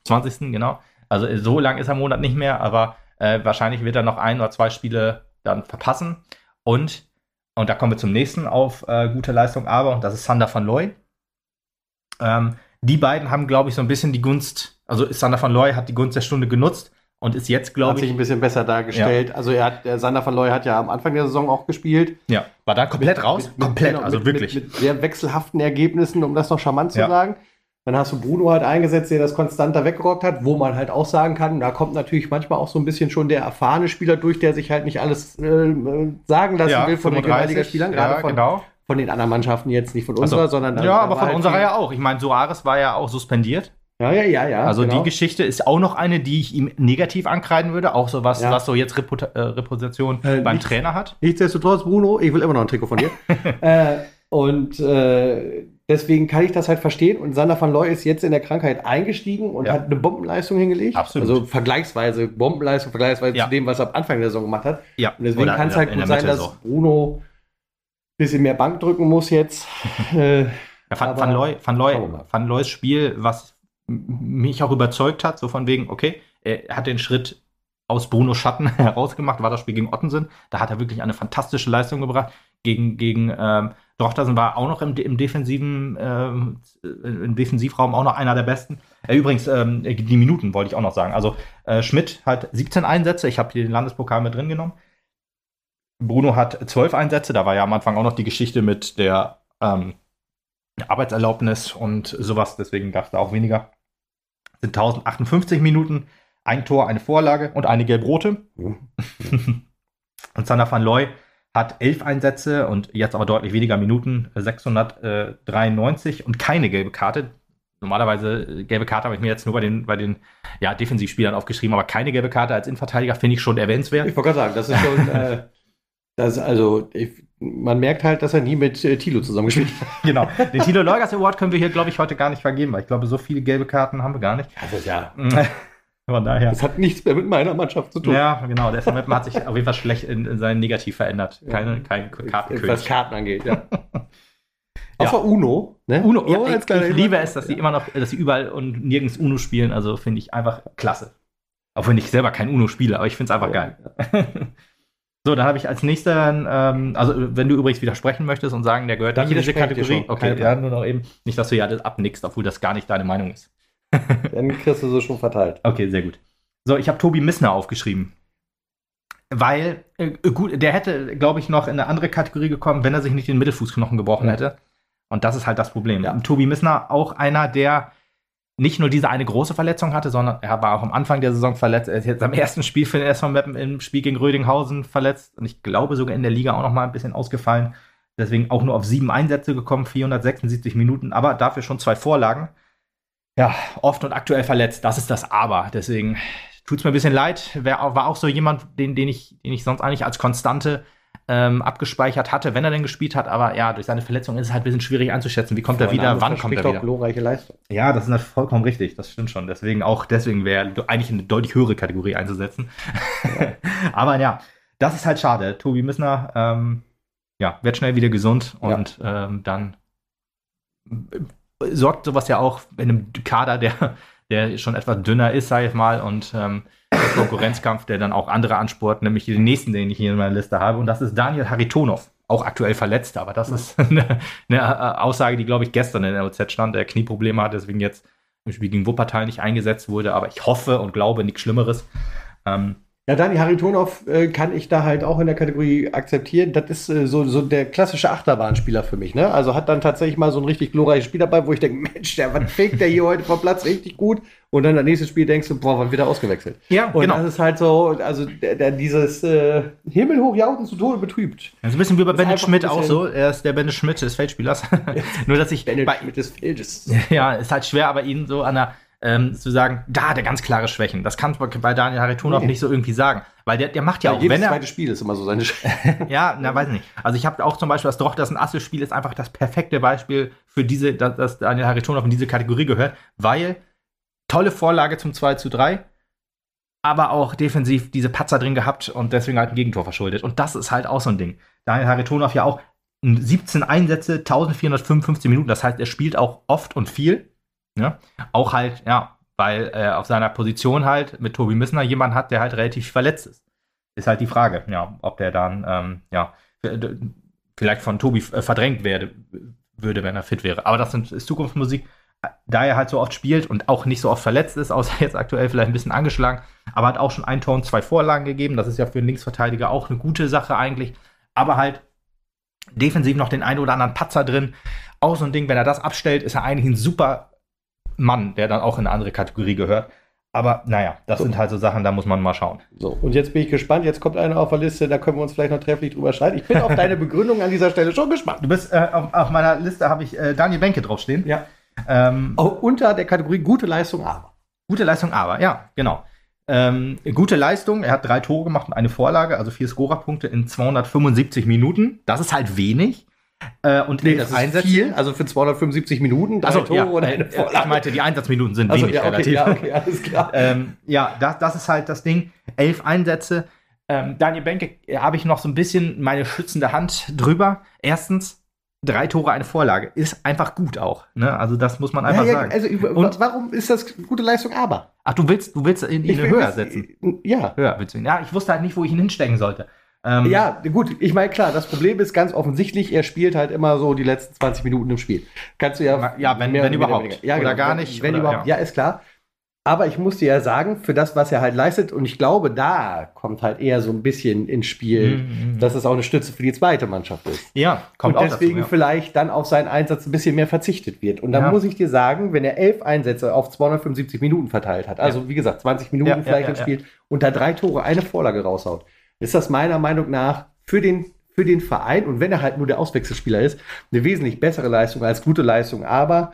20. genau. Also so lang ist er im Monat nicht mehr, aber äh, wahrscheinlich wird er noch ein oder zwei Spiele dann verpassen. Und, und da kommen wir zum nächsten auf äh, gute Leistung, aber, und das ist Sander van Looy. Ähm, die beiden haben, glaube ich, so ein bisschen die Gunst, also Sander van Looy hat die Gunst der Stunde genutzt und ist jetzt, glaube ich. Hat sich ein bisschen besser dargestellt. Ja. Also er hat, der Sander van Looy hat ja am Anfang der Saison auch gespielt. Ja, war da komplett mit, raus? Mit, komplett, genau, also mit, wirklich. Mit, sehr wechselhaften Ergebnissen, um das noch charmant zu ja. sagen. Dann hast du Bruno halt eingesetzt, der das konstanter weggerockt hat, wo man halt auch sagen kann, da kommt natürlich manchmal auch so ein bisschen schon der erfahrene Spieler durch, der sich halt nicht alles äh, sagen lassen ja, will von 35, den Regionalligaspielern, gerade ja, von, genau. von den anderen Mannschaften jetzt, nicht von unserer, also, sondern Ja, aber von halt unserer ja auch. Ich meine, Soares war ja auch suspendiert. Ja, ja, ja, ja. Also genau. die Geschichte ist auch noch eine, die ich ihm negativ ankreiden würde, auch so was, ja. was so jetzt Reput äh, Reputation äh, beim nichts, Trainer hat. Nichtsdestotrotz, Bruno, ich will immer noch ein Trikot von dir. [LAUGHS] äh, und äh, Deswegen kann ich das halt verstehen. Und Sander van Looy ist jetzt in der Krankheit eingestiegen und ja. hat eine Bombenleistung hingelegt. Absolut. Also vergleichsweise, Bombenleistung, vergleichsweise ja. zu dem, was er am Anfang der Saison gemacht hat. Ja. Und deswegen kann es halt gut sein, dass Bruno ein bisschen mehr Bank drücken muss jetzt. [LAUGHS] äh, ja, Van, Van, Looy, Van, Looy, Van Looys Spiel, was mich auch überzeugt hat, so von wegen, okay, er hat den Schritt aus Bruno Schatten [LAUGHS] herausgemacht, war das Spiel gegen Ottensen. Da hat er wirklich eine fantastische Leistung gebracht. Gegen, gegen ähm, Drochtersen war auch noch im, im defensiven ähm, im Defensivraum auch noch einer der besten. Äh, übrigens, ähm, die Minuten wollte ich auch noch sagen. Also äh, Schmidt hat 17 Einsätze, ich habe den Landespokal mit drin genommen. Bruno hat 12 Einsätze, da war ja am Anfang auch noch die Geschichte mit der ähm, Arbeitserlaubnis und sowas, deswegen gab es da auch weniger. Sind 1058 Minuten, ein Tor, eine Vorlage und eine gelb-rote. [LAUGHS] und Sander van Looy hat elf Einsätze und jetzt aber deutlich weniger Minuten, 693 und keine gelbe Karte. Normalerweise äh, gelbe Karte habe ich mir jetzt nur bei den, bei den ja, Defensivspielern aufgeschrieben, aber keine gelbe Karte als Innenverteidiger finde ich schon erwähnenswert. Ich wollte gerade sagen, das ist schon, äh, [LAUGHS] das, also ich, man merkt halt, dass er nie mit äh, Thilo zusammengespielt [LAUGHS] hat. genau. [LAUGHS] Den Thilo Leugers Award können wir hier, glaube ich, heute gar nicht vergeben, weil ich glaube, so viele gelbe Karten haben wir gar nicht. Also ja. [LAUGHS] Von daher. Das hat nichts mehr mit meiner Mannschaft zu tun. Ja, genau. Der Sam hat sich auf jeden Fall schlecht in, in seinen Negativ verändert. Keine, kein Kartenkönig. Was Karten angeht, ja. Außer Uno. Ne? Uno, ja, oh, ich, ich liebe es, dass sie immer noch, dass sie überall und nirgends Uno spielen. Also finde ich einfach klasse. Auch wenn ich selber kein Uno spiele, aber ich finde es einfach geil. So, dann habe ich als nächsten, ähm, also wenn du übrigens widersprechen möchtest und sagen, der gehört dann nicht in diese Kategorie. Okay, ja, nur noch eben. Nicht, dass du ja das abnickst, obwohl das gar nicht deine Meinung ist. [LAUGHS] Dann kriegst du so schon verteilt. Okay, sehr gut. So, ich habe Tobi Missner aufgeschrieben. Weil, äh, gut, der hätte, glaube ich, noch in eine andere Kategorie gekommen, wenn er sich nicht den Mittelfußknochen gebrochen ja. hätte. Und das ist halt das Problem. Ja. Tobi Missner, auch einer, der nicht nur diese eine große Verletzung hatte, sondern er war auch am Anfang der Saison verletzt. Er ist jetzt am ersten Spiel für den SV Meppen im Spiel gegen Rödinghausen verletzt. Und ich glaube sogar in der Liga auch noch mal ein bisschen ausgefallen. Deswegen auch nur auf sieben Einsätze gekommen, 476 Minuten, aber dafür schon zwei Vorlagen ja, oft und aktuell verletzt. Das ist das Aber. Deswegen tut es mir ein bisschen leid. War auch so jemand, den, den, ich, den ich sonst eigentlich als Konstante ähm, abgespeichert hatte, wenn er denn gespielt hat. Aber ja, durch seine Verletzung ist es halt ein bisschen schwierig einzuschätzen. Wie kommt er wieder? Wann kommt er wieder? glorreiche Leistung. Ja, das ist halt vollkommen richtig. Das stimmt schon. Deswegen auch, deswegen wäre eigentlich eine deutlich höhere Kategorie einzusetzen. Ja. [LAUGHS] Aber ja, das ist halt schade. Tobi Missner, ähm, ja, wird schnell wieder gesund und ja. ähm, dann sorgt sowas ja auch in einem Kader, der, der schon etwas dünner ist, sage ich mal, und ähm, Konkurrenzkampf, der dann auch andere ansport, nämlich den nächsten, den ich hier in meiner Liste habe, und das ist Daniel Haritonov. Auch aktuell verletzt, aber das ist [LAUGHS] eine, eine Aussage, die, glaube ich, gestern in der OZ stand, der Knieprobleme hat, deswegen jetzt im Spiel gegen Wuppertal nicht eingesetzt wurde, aber ich hoffe und glaube nichts Schlimmeres. Ähm, ja, Dani Haritonov äh, kann ich da halt auch in der Kategorie akzeptieren. Das ist äh, so, so der klassische Achterbahnspieler für mich. Ne? Also hat dann tatsächlich mal so ein richtig glorreiches Spiel dabei, wo ich denke, [LAUGHS] Mensch, der, was fegt der hier heute vom Platz richtig gut? Und dann das nächste Spiel denkst du, boah, wann wird er ausgewechselt? Ja, und genau. das ist halt so, also der, der dieses äh, Himmelhoch jauchen zu Tode betrübt. Ist ein bisschen wie bei Bennett Schmidt auch so. Er ist der Bennett Schmidt des Feldspielers. [LAUGHS] Nur, dass ich Bennett Schmidt des Feldes. [LAUGHS] Ja, ist halt schwer, aber ihn so an der ähm, zu sagen, da hat er ganz klare Schwächen. Das kann man bei Daniel Haritonov Nee. nicht so irgendwie sagen. Weil der, der macht ja auch, jedes wenn er. zweite Spiel ist immer so seine Sch [LAUGHS] Ja, na, weiß ich nicht. Also ich habe auch zum Beispiel das Doch, das ein Asse-Spiel ist einfach das perfekte Beispiel für diese, dass, dass Daniel Haritonov in diese Kategorie gehört, weil tolle Vorlage zum 2 zu 3, aber auch defensiv diese Patzer drin gehabt und deswegen halt ein Gegentor verschuldet. Und das ist halt auch so ein Ding. Daniel Haritonov ja auch 17 Einsätze, 1455 Minuten, das heißt, er spielt auch oft und viel. Ja? Auch halt, ja, weil er auf seiner Position halt mit Tobi Missner jemand hat, der halt relativ verletzt ist. Ist halt die Frage, ja, ob der dann, ähm, ja, vielleicht von Tobi äh, verdrängt werde, würde, wenn er fit wäre. Aber das ist Zukunftsmusik. Da er halt so oft spielt und auch nicht so oft verletzt ist, [LAUGHS] außer jetzt aktuell vielleicht ein bisschen angeschlagen, aber hat auch schon ein Tor und zwei Vorlagen gegeben. Das ist ja für einen Linksverteidiger auch eine gute Sache eigentlich. Aber halt defensiv noch den einen oder anderen Patzer drin. Auch so ein Ding, wenn er das abstellt, ist er eigentlich ein super Mann, der dann auch in eine andere Kategorie gehört. Aber naja, das So. sind halt so Sachen, da muss man mal schauen. So, und jetzt bin ich gespannt. Jetzt kommt einer auf der Liste, da können wir uns vielleicht noch trefflich drüber streiten. Ich bin auf deine [LAUGHS] Begründung an dieser Stelle schon gespannt. Du bist äh, auf, auf meiner Liste habe ich äh, Daniel Benke draufstehen. Ja. Ähm, Auch unter der Kategorie gute Leistung, aber. Gute Leistung, aber, ja, genau. Ähm, gute Leistung, er hat drei Tore gemacht und eine Vorlage, also vier Scorerpunkte in 275 Minuten. Das ist halt wenig. Äh, und Nee, das ist viel. Also für 275 Minuten, Also, ja, äh, eine ich meinte, die Einsatzminuten sind Also, wenig ja, okay, relativ. ja, okay, alles klar. [LAUGHS] ähm, ja, das, das ist halt das Ding. Elf Einsätze. Ähm, Daniel Benke äh, habe ich noch so ein bisschen meine schützende Hand drüber. Erstens, drei Tore, eine Vorlage. Ist einfach gut auch. Ne? Also, das muss man einfach ja, ja, sagen. also, Und- warum ist das gute Leistung, aber? Ach, du willst, du willst ihn, ihn höher setzen. Ja. Höher willst du ihn. Ja, ich wusste halt nicht, wo ich ihn hinstecken sollte. Ähm, Ja, gut, ich meine, klar, das Problem ist ganz offensichtlich, er spielt halt immer so die letzten 20 Minuten im Spiel. Kannst du ja. Ja, wenn- mehr wenn überhaupt. Ja, Oder genau, gar wenn, nicht, Wenn oder- überhaupt, ja. ja. ist klar. Aber ich muss dir ja sagen, für das, was er halt leistet, und ich glaube, da kommt halt eher so ein bisschen ins Spiel, Mhm. dass es auch eine Stütze für die zweite Mannschaft ist. ja kommt und auch deswegen dazu, ja. vielleicht dann auf seinen Einsatz ein bisschen mehr verzichtet wird. Und dann Ja. muss ich dir sagen, wenn er elf Einsätze auf 275 Minuten verteilt hat, also wie gesagt 20 Minuten Ja, ja, vielleicht ja, im Spiel und da drei Tore, eine Vorlage raushaut, ist das meiner Meinung nach für den, für den Verein und wenn er halt nur der Auswechselspieler ist, eine wesentlich bessere Leistung als gute Leistung. Aber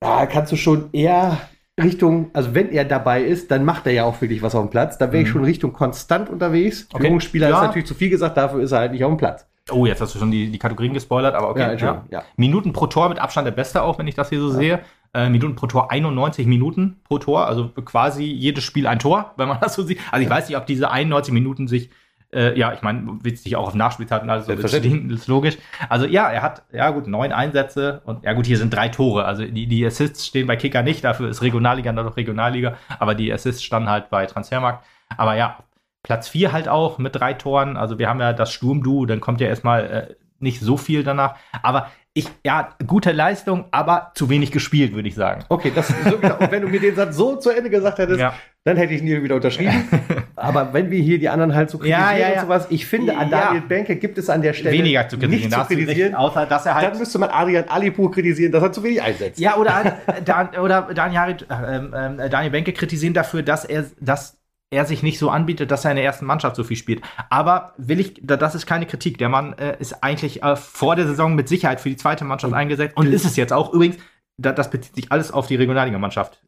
da kannst du schon eher Richtung, also wenn er dabei ist, dann macht er ja auch wirklich was auf dem Platz. Da wäre ich Mhm. schon Richtung konstant unterwegs. Okay. Führungsspieler Ja. ist natürlich zu viel gesagt, dafür ist er halt nicht auf dem Platz. Oh, jetzt hast du schon die, die Kategorien gespoilert, aber okay. Ja, Ja, ja. Minuten pro Tor mit Abstand der Beste auch, wenn ich das hier so sehe. Äh, Minuten pro Tor 91 Minuten pro Tor, also quasi jedes Spiel ein Tor, wenn man das so sieht. Also ich weiß nicht, ob diese 91 Minuten sich, äh, ja, ich meine, sich auch auf Nachspielzeit und alles so ist logisch. Also ja, er hat, ja gut, neun Einsätze und ja gut, hier sind drei Tore. Also die, die Assists stehen bei Kicker nicht, dafür ist Regionalliga dann doch Regionalliga, aber die Assists standen halt bei Transfermarkt. Aber ja, Platz 4 halt auch mit drei Toren. Also wir haben ja das Sturmduo, dann kommt ja erstmal äh, nicht so viel danach. Aber ich, ja, gute Leistung, aber zu wenig gespielt, würde ich sagen. Okay, das so genau. Und wenn du mir den Satz so zu Ende gesagt hättest, Ja. dann hätte ich ihn wieder unterschrieben. [LAUGHS] Aber wenn wir hier die anderen halt so kritisieren ja, ja. und sowas, ich finde, an. Daniel Benke gibt es an der Stelle Weniger zu kritisieren. nicht zu recht, kritisieren. außer dass er halt Dann müsste man Adrian Alipur kritisieren, dass er zu wenig einsetzt. Ja, oder, äh, Dan, oder Daniel, ähm, ähm, Daniel Benke kritisieren dafür, dass er, dass er sich nicht so anbietet, dass er in der ersten Mannschaft so viel spielt. Aber will ich, da- das ist keine Kritik. Der Mann äh, ist eigentlich äh, vor der Saison mit Sicherheit für die zweite Mannschaft eingesetzt und ist es jetzt auch. Übrigens, da, das bezieht sich alles auf die Regionalliga-Mannschaft.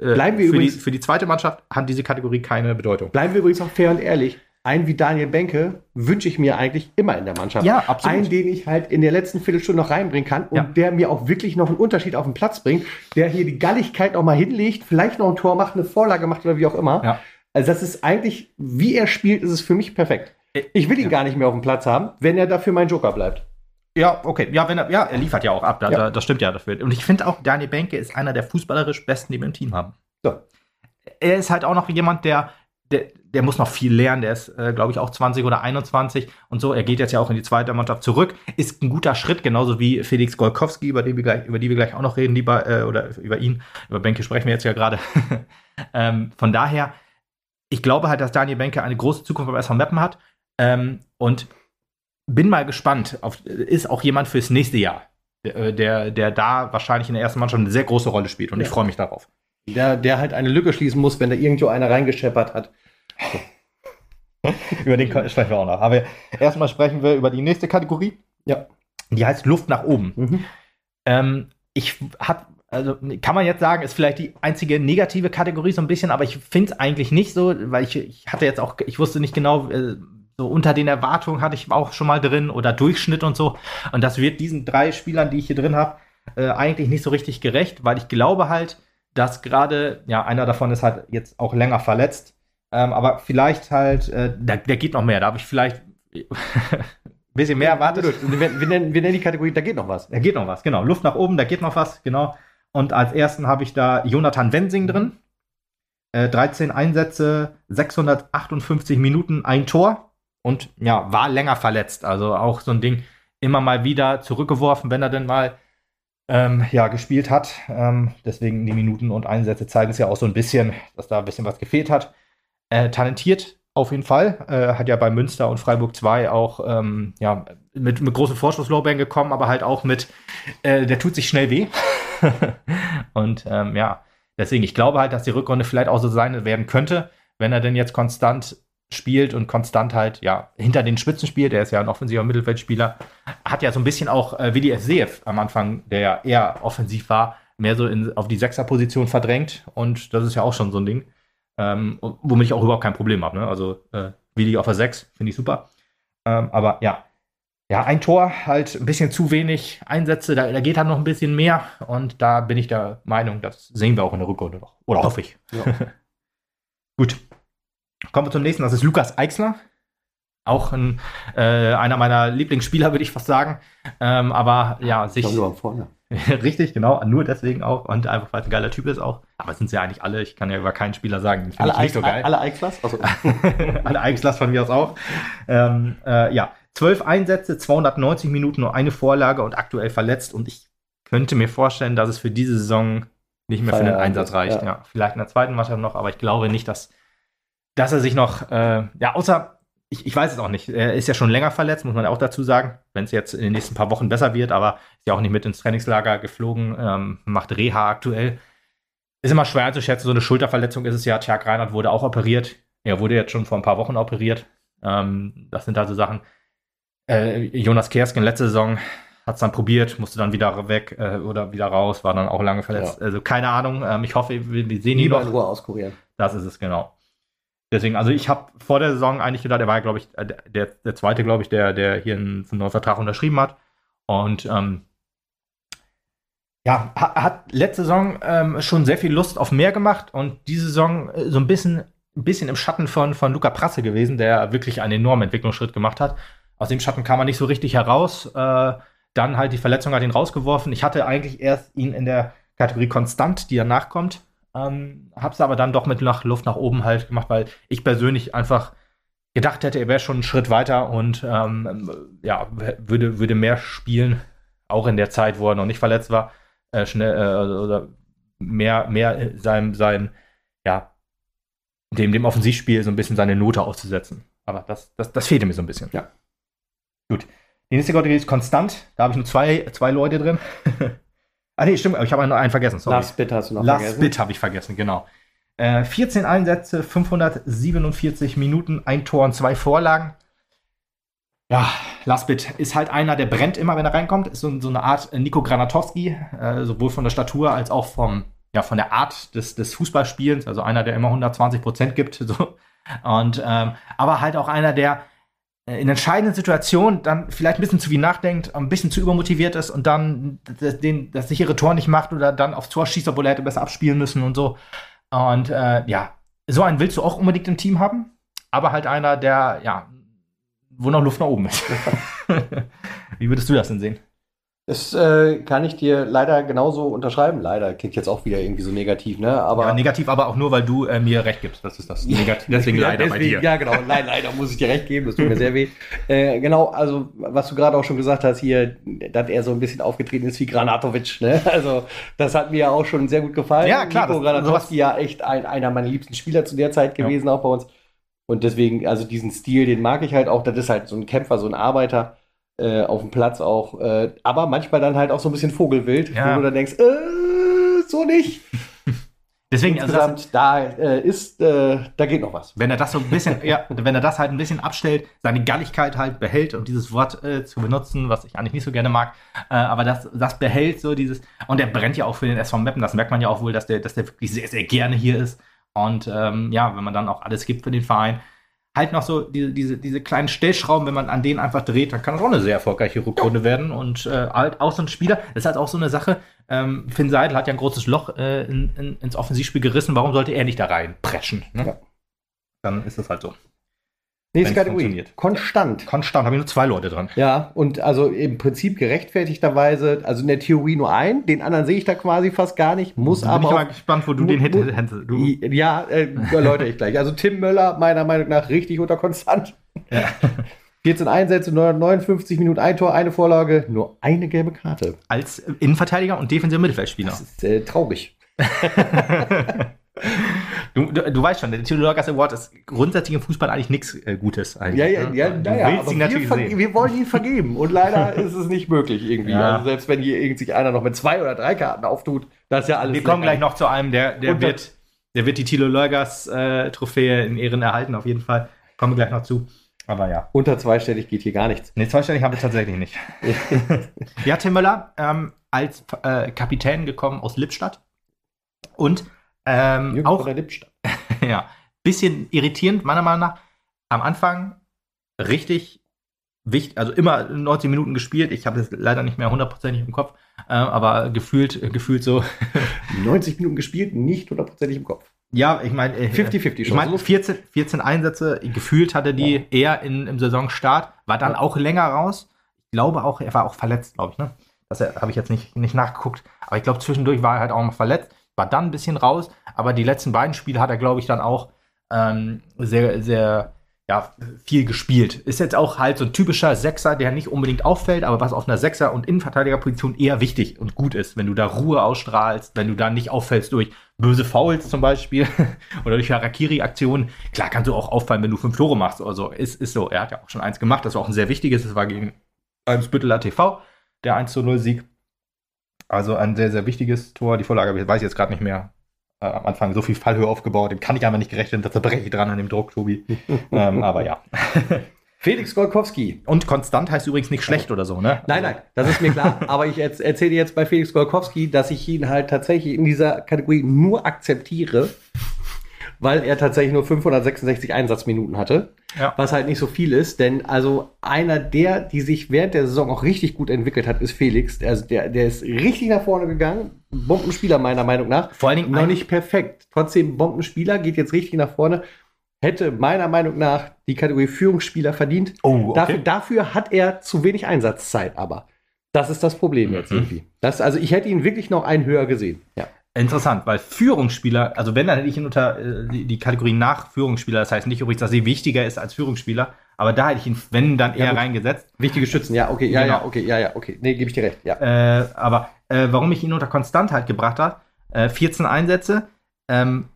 Äh, Bleiben wir für, die, übrigens- für die zweite Mannschaft hat diese Kategorie keine Bedeutung. Bleiben wir übrigens auch fair und ehrlich. Einen wie Daniel Benke wünsche ich mir eigentlich immer in der Mannschaft. Ja, absolut. Einen, den ich halt in der letzten Viertelstunde noch reinbringen kann und Ja. der mir auch wirklich noch einen Unterschied auf den Platz bringt, der hier die Galligkeit noch mal hinlegt, vielleicht noch ein Tor macht, eine Vorlage macht oder wie auch immer. Ja. Also das ist eigentlich, wie er spielt, ist es für mich perfekt. Ich will ihn Ja. gar nicht mehr auf dem Platz haben, wenn er dafür mein Joker bleibt. Ja, okay. Ja, wenn er, ja, er liefert ja auch ab. Da, Ja. Da, das stimmt ja dafür. Und ich finde auch, Daniel Benke ist einer der fußballerisch Besten, die wir im Team haben. So. Er ist halt auch noch jemand, der, der, der muss noch viel lernen. Der ist, äh, glaube ich, auch 20 oder 21 und so. Er geht jetzt ja auch in die zweite Mannschaft zurück. Ist ein guter Schritt, genauso wie Felix Golkowski, über den wir gleich, über die wir gleich auch noch reden, lieber, äh, oder über ihn. Über Benke sprechen wir jetzt ja gerade. [LAUGHS] ähm, von daher, ich glaube halt, dass Daniel Benke eine große Zukunft beim SV Meppen hat. Ähm, und bin mal gespannt. Auf, ist auch jemand fürs nächste Jahr, der, der, der da wahrscheinlich in der ersten Mannschaft eine sehr große Rolle spielt. Und ich Ja. freue mich darauf. Der, der halt eine Lücke schließen muss, wenn da irgendwo einer reingescheppert hat. [LAUGHS] Über den sprechen wir auch noch. Aber erstmal sprechen wir über die nächste Kategorie. Ja. Die heißt Luft nach oben. Mhm. Ähm, ich habe also kann man jetzt sagen, ist vielleicht die einzige negative Kategorie so ein bisschen, aber ich finde es eigentlich nicht so, weil ich, ich hatte jetzt auch, ich wusste nicht genau, äh, so unter den Erwartungen hatte ich auch schon mal drin oder Durchschnitt und so. Und das wird diesen drei Spielern, die ich hier drin habe, äh, eigentlich nicht so richtig gerecht, weil ich glaube halt, dass gerade, ja, einer davon ist halt jetzt auch länger verletzt, ähm, aber vielleicht halt, äh, der, der geht noch mehr, da habe ich vielleicht ein [LAUGHS] bisschen mehr erwartet. Wir, wir, nennen, wir nennen die Kategorie, da geht noch was. Da geht noch was, genau. Luft nach oben, da geht noch was, genau. Und als ersten habe ich da Jonathan Wensing drin. Äh, 13 Einsätze, 658 Minuten, ein Tor. Und ja, war länger verletzt. Also auch so ein Ding immer mal wieder zurückgeworfen, wenn er denn mal ähm, ja, gespielt hat. Ähm, deswegen die Minuten und Einsätze zeigen es ja auch so ein bisschen, dass da ein bisschen was gefehlt hat. Äh, talentiert auf jeden Fall. Äh, hat ja bei Münster und Freiburg 2 auch ähm, ja, mit, mit großen Vorschusslorbeeren gekommen, aber halt auch mit, äh, der tut sich schnell weh. [LAUGHS] und ähm, ja, deswegen, ich glaube halt, dass die Rückrunde vielleicht auch so sein werden könnte, wenn er denn jetzt konstant spielt und konstant halt, ja, hinter den Spitzen spielt. Er ist ja ein offensiver Mittelfeldspieler. Hat ja so ein bisschen auch äh, die SCF am Anfang, der ja eher offensiv war, mehr so in, auf die Sechserposition verdrängt. Und das ist ja auch schon so ein Ding, ähm, womit ich auch überhaupt kein Problem habe. Ne? Also, äh, Willi auf der Sechs finde ich super. Ähm, aber ja, ja, ein Tor, halt ein bisschen zu wenig Einsätze, da, da geht halt noch ein bisschen mehr und da bin ich der Meinung, das sehen wir auch in der Rückrunde noch. Oder hoffe ich. Ja. [LAUGHS] Gut. Kommen wir zum nächsten, das ist Lukas Eichsler. Auch ein, äh, einer meiner Lieblingsspieler, würde ich fast sagen. Ähm, aber ja, sich. Ich nur vorne. [LAUGHS] Richtig, genau. Nur deswegen auch. Und einfach, weil es ein geiler Typ ist auch. Aber es sind ja eigentlich alle. Ich kann ja über keinen Spieler sagen. Alle, nicht so geil. alle Eichslers? Also. [LAUGHS] alle Eichslers von mir aus auch. Ähm, äh, ja, Zwölf Einsätze, 290 Minuten, nur eine Vorlage und aktuell verletzt. Und ich könnte mir vorstellen, dass es für diese Saison nicht mehr für den Einsatz reicht. Ja. ja. vielleicht in der zweiten Mannschaft noch, aber ich glaube nicht, dass, dass er sich noch, äh, ja, außer, ich, ich weiß es auch nicht. Er ist ja schon länger verletzt, muss man auch dazu sagen, wenn es jetzt in den nächsten paar Wochen besser wird, aber ist ja auch nicht mit ins Trainingslager geflogen, ähm, macht Reha aktuell. Ist immer schwer einzuschätzen, so eine Schulterverletzung ist es ja. Tjag Reinhardt wurde auch operiert. Er wurde jetzt schon vor ein paar Wochen operiert. Ähm, das sind also Sachen, äh, Jonas Kersken letzte Saison hat es dann probiert, musste dann wieder weg äh, oder wieder raus, war dann auch lange verletzt. Ja. Also keine Ahnung. Ähm, ich hoffe, wir, wir sehen ihn noch. in Ruhe auskurieren. Das ist es, genau. Deswegen, also ich habe vor der Saison eigentlich gedacht, er war, glaube ich, äh, der, der zweite, glaube ich, der, der hier einen, einen neuen Vertrag unterschrieben hat. Und ähm, ja, hat, hat letzte Saison ähm, schon sehr viel Lust auf mehr gemacht und diese Saison äh, so ein bisschen, ein bisschen im Schatten von, von Luca Prasse gewesen, der wirklich einen enormen Entwicklungsschritt gemacht hat. Aus dem Schatten kam er nicht so richtig heraus. Äh, dann halt die Verletzung hat ihn rausgeworfen. Ich hatte eigentlich erst ihn in der Kategorie konstant, die danach kommt. Ähm, hab's aber dann doch mit nach Luft nach oben halt gemacht, weil ich persönlich einfach gedacht hätte, er wäre schon einen Schritt weiter und ähm, ja, würde, würde mehr spielen, auch in der Zeit, wo er noch nicht verletzt war, äh, schnell äh, oder mehr, mehr sein, sein, ja, dem, dem Offensivspiel so ein bisschen seine Note auszusetzen. Aber das, das, das fehlte mir so ein bisschen. Ja. Gut. Die nächste Kategorie ist konstant. Da habe ich nur zwei, zwei Leute drin. [LAUGHS] ah, nee, stimmt. Ich habe noch einen vergessen. Sorry. Last Bit hast du noch Last vergessen. Last Bit habe ich vergessen, genau. Äh, 14 Einsätze, 547 Minuten, ein Tor und zwei Vorlagen. Ja, Last Bit ist halt einer, der brennt immer, wenn er reinkommt. Ist so, so eine Art Nico Granatowski, äh, sowohl von der Statur als auch vom, ja, von der Art des, des Fußballspielens. Also einer, der immer 120 Prozent gibt. [LAUGHS] So. Und, ähm, aber halt auch einer, der in entscheidenden Situationen dann vielleicht ein bisschen zu viel nachdenkt, ein bisschen zu übermotiviert ist und dann das, den, das sichere Tor nicht macht oder dann aufs Tor schießt, obwohl er hätte besser abspielen müssen und so. Und äh, ja, so einen willst du auch unbedingt im Team haben, aber halt einer, der, ja, wo noch Luft nach oben ist. [LAUGHS] Wie würdest du das denn sehen? Das äh, kann ich dir leider genauso unterschreiben. Leider klingt jetzt auch wieder irgendwie so negativ, ne? Aber ja, negativ, aber auch nur, weil du äh, mir recht gibst. Das ist das. Negativ. Deswegen ja, [LAUGHS] leider deswegen, bei dir. Ja, genau. Nein, leider muss ich dir recht geben. Das tut mir sehr weh. Äh, genau, also was du gerade auch schon gesagt hast hier, dass er so ein bisschen aufgetreten ist wie Granatovic. Ne? Also das hat mir ja auch schon sehr gut gefallen. Ja, klar. Nico Granatowski ja echt ein, einer meiner liebsten Spieler zu der Zeit gewesen, ja. auch bei uns. Und deswegen, also diesen Stil, den mag ich halt auch. Das ist halt so ein Kämpfer, so ein Arbeiter äh, auf dem Platz auch. Äh, aber manchmal dann halt auch so ein bisschen Vogelwild, ja. wo du dann denkst, äh, so nicht. [LAUGHS] Deswegen, also das, insgesamt, da äh, ist, äh, da geht noch was. wenn er das so ein bisschen, [LAUGHS] ja, wenn er das halt ein bisschen abstellt, seine Galligkeit halt behält und dieses Wort äh, zu benutzen, was ich eigentlich nicht so gerne mag, äh, aber das, das behält so dieses, und er brennt ja auch für den SV Meppen, das merkt man ja auch wohl, dass der, dass der wirklich sehr, sehr gerne hier ist. Und ähm, ja, wenn man dann auch alles gibt für den Verein, halt noch so diese, diese, diese kleinen Stellschrauben, wenn man an denen einfach dreht, dann kann das auch eine sehr erfolgreiche Rückrunde werden. Und äh, halt auch so ein Spieler, das ist halt auch so eine Sache. Ähm, Finn Seidel hat ja ein großes Loch äh, in, in, ins Offensivspiel gerissen. Warum sollte er nicht da reinpreschen? Ne? Ja. Dann ist das halt so. Nächste Wenn's Kategorie. funktioniert. Konstant. Konstant, habe ich nur zwei Leute dran. Ja, und also im Prinzip gerechtfertigterweise, also in der Theorie nur einen, den anderen sehe ich da quasi fast gar nicht, muss Bin aber ich auch mal gespannt, wo du den hättest. Du, Ja, äh, erläutere ich gleich. Also Tim Möller, meiner Meinung nach, richtig unter konstant. Ja. [LAUGHS] 14 Einsätze, 959 Minuten, ein Tor, eine Vorlage, nur eine gelbe Karte. als Innenverteidiger und defensiver Mittelfeldspieler. Das ist äh, traurig. [LAUGHS] Du, du, du weißt schon, der Theodor Lorgas Award ist grundsätzlich im Fußball eigentlich nichts äh, Gutes. Eigentlich, Ja, ja, ne? ja, naja, aber wir, wollen ihn vergeben und leider [LAUGHS] ist es nicht möglich irgendwie. Ja. Also selbst wenn hier irgend sich einer noch mit zwei oder drei Karten auftut, das ist ja alles Wir kommen gleich noch zu einem, der, der, Und wird, der wird die Thilo Lorgas äh, Trophäe in Ehren erhalten, auf jeden Fall. Kommen wir gleich noch zu. Aber ja. Unter zweistellig geht hier gar nichts. Nee, zweistellig haben wir tatsächlich nicht. [LAUGHS] ja, Tim Müller ähm, als äh, Kapitän gekommen aus Lippstadt. Und ähm, Jürgen auch von der Lippstadt. [LAUGHS] ja, bisschen irritierend, meiner Meinung nach. Am Anfang richtig wichtig, also immer 90 Minuten gespielt. Ich habe das leider nicht mehr hundertprozentig im Kopf, äh, aber gefühlt, gefühlt so. [LAUGHS] 90 Minuten gespielt, nicht hundertprozentig im Kopf. Ja, ich meine, äh, 50-50 Ich meine, 14, 14 Einsätze, gefühlt hatte die eher in, im Saisonstart, war dann Ja. auch länger raus. Ich glaube auch, er war auch verletzt, glaube ich, ne? Das habe ich jetzt nicht, nicht nachgeguckt. Aber ich glaube, zwischendurch war er halt auch noch verletzt, war dann ein bisschen raus. Aber die letzten beiden Spiele hat er, glaube ich, dann auch ähm, sehr, sehr ja, viel gespielt. Ist jetzt auch halt so ein typischer Sechser, der nicht unbedingt auffällt, aber was auf einer Sechser- und Innenverteidigerposition eher wichtig und gut ist, wenn du da Ruhe ausstrahlst, wenn du da nicht auffällst durch böse Fouls zum Beispiel [LAUGHS] oder durch Harakiri-Aktionen. Klar kannst du auch auffallen, wenn du fünf Tore machst oder so. Ist, ist so. Er hat ja auch schon eins gemacht, das war auch ein sehr wichtiges. Das war gegen Eimsbütteler TV, der 1 zu 0 Sieg. Also ein sehr, sehr wichtiges Tor. Die Vorlage weiß ich jetzt gerade nicht mehr. Äh, am Anfang so viel Fallhöhe aufgebaut, dem kann ich einfach nicht gerechnet, da zerbreche ich dran an dem Druck, Tobi. [LAUGHS] ähm, aber ja. [LAUGHS] Felix Golkowski. Und konstant heißt übrigens nicht schlecht oder so, ne? Nein, nein, das ist mir klar. [LAUGHS] aber ich erz- erzähle jetzt bei Felix Golkowski, dass ich ihn halt tatsächlich in dieser Kategorie nur akzeptiere, weil er tatsächlich nur 566 Einsatzminuten hatte. Ja. Was halt nicht so viel ist, denn also einer der, die sich während der Saison auch richtig gut entwickelt hat, ist Felix. Also der, der ist richtig nach vorne gegangen. Bombenspieler meiner Meinung nach. Vor allen Dingen Noch nicht perfekt. Trotzdem Bombenspieler, geht jetzt richtig nach vorne. Hätte meiner Meinung nach die Kategorie Führungsspieler verdient. Oh, Dafür, dafür hat er zu wenig Einsatzzeit, aber. Das ist das Problem jetzt Mhm. irgendwie. Das, also ich hätte ihn wirklich noch einen höher gesehen. Ja. Interessant, weil Führungsspieler, also wenn, dann hätte ich ihn unter äh, die, die Kategorie nach Führungsspieler, das heißt nicht übrigens, dass sie wichtiger ist als Führungsspieler, aber da hätte ich ihn, wenn, dann Ja, eher gut. reingesetzt. Wichtige Schützen, ja, okay, ja, Genau. ja, okay, ja, ja, okay. Nee, gebe ich dir recht, ja. Äh, aber äh, warum ich ihn unter Konstant halt gebracht habe, äh, 14 Einsätze, ähm,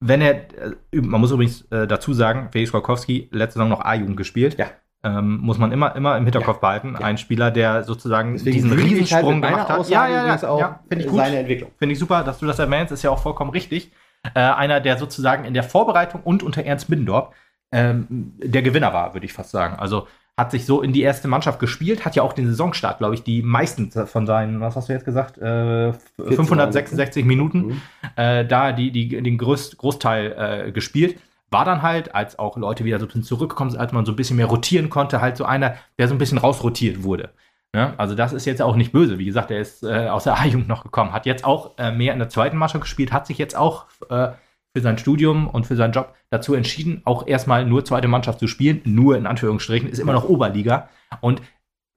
wenn er, äh, man muss übrigens äh, dazu sagen, Felix Golkowski letzte Saison noch A-Jugend gespielt. Ja. Ähm, muss man immer, immer im Hinterkopf behalten. Ja. Ein Spieler, der sozusagen Deswegen diesen halt Riesensprung meiner gemacht hat. Aussage übrigens auch finde ich gut. seine Entwicklung. Finde ich super, dass du das erwähnst, ist ja auch vollkommen richtig. Äh, einer, der sozusagen in der Vorbereitung und unter Ernst Middendorf ähm, der Gewinner war, würde ich fast sagen. Also hat sich so in die erste Mannschaft gespielt, hat ja auch den Saisonstart, glaube ich, die meisten von seinen, was hast du jetzt gesagt, äh, 566 Minuten, Mhm. äh, da die, die, den Groß, Großteil äh, gespielt. War dann halt, als auch Leute wieder so ein bisschen zurückgekommen sind, als man so ein bisschen mehr rotieren konnte, halt so einer, der so ein bisschen rausrotiert wurde. Ne? Also das ist jetzt auch nicht böse. Wie gesagt, er ist äh, aus der [LAUGHS] A-Jugend noch gekommen, hat jetzt auch äh, mehr in der zweiten Mannschaft gespielt, hat sich jetzt auch äh, für sein Studium und für seinen Job dazu entschieden, auch erstmal nur zweite Mannschaft zu spielen. Nur in Anführungsstrichen, ist immer noch Oberliga. Und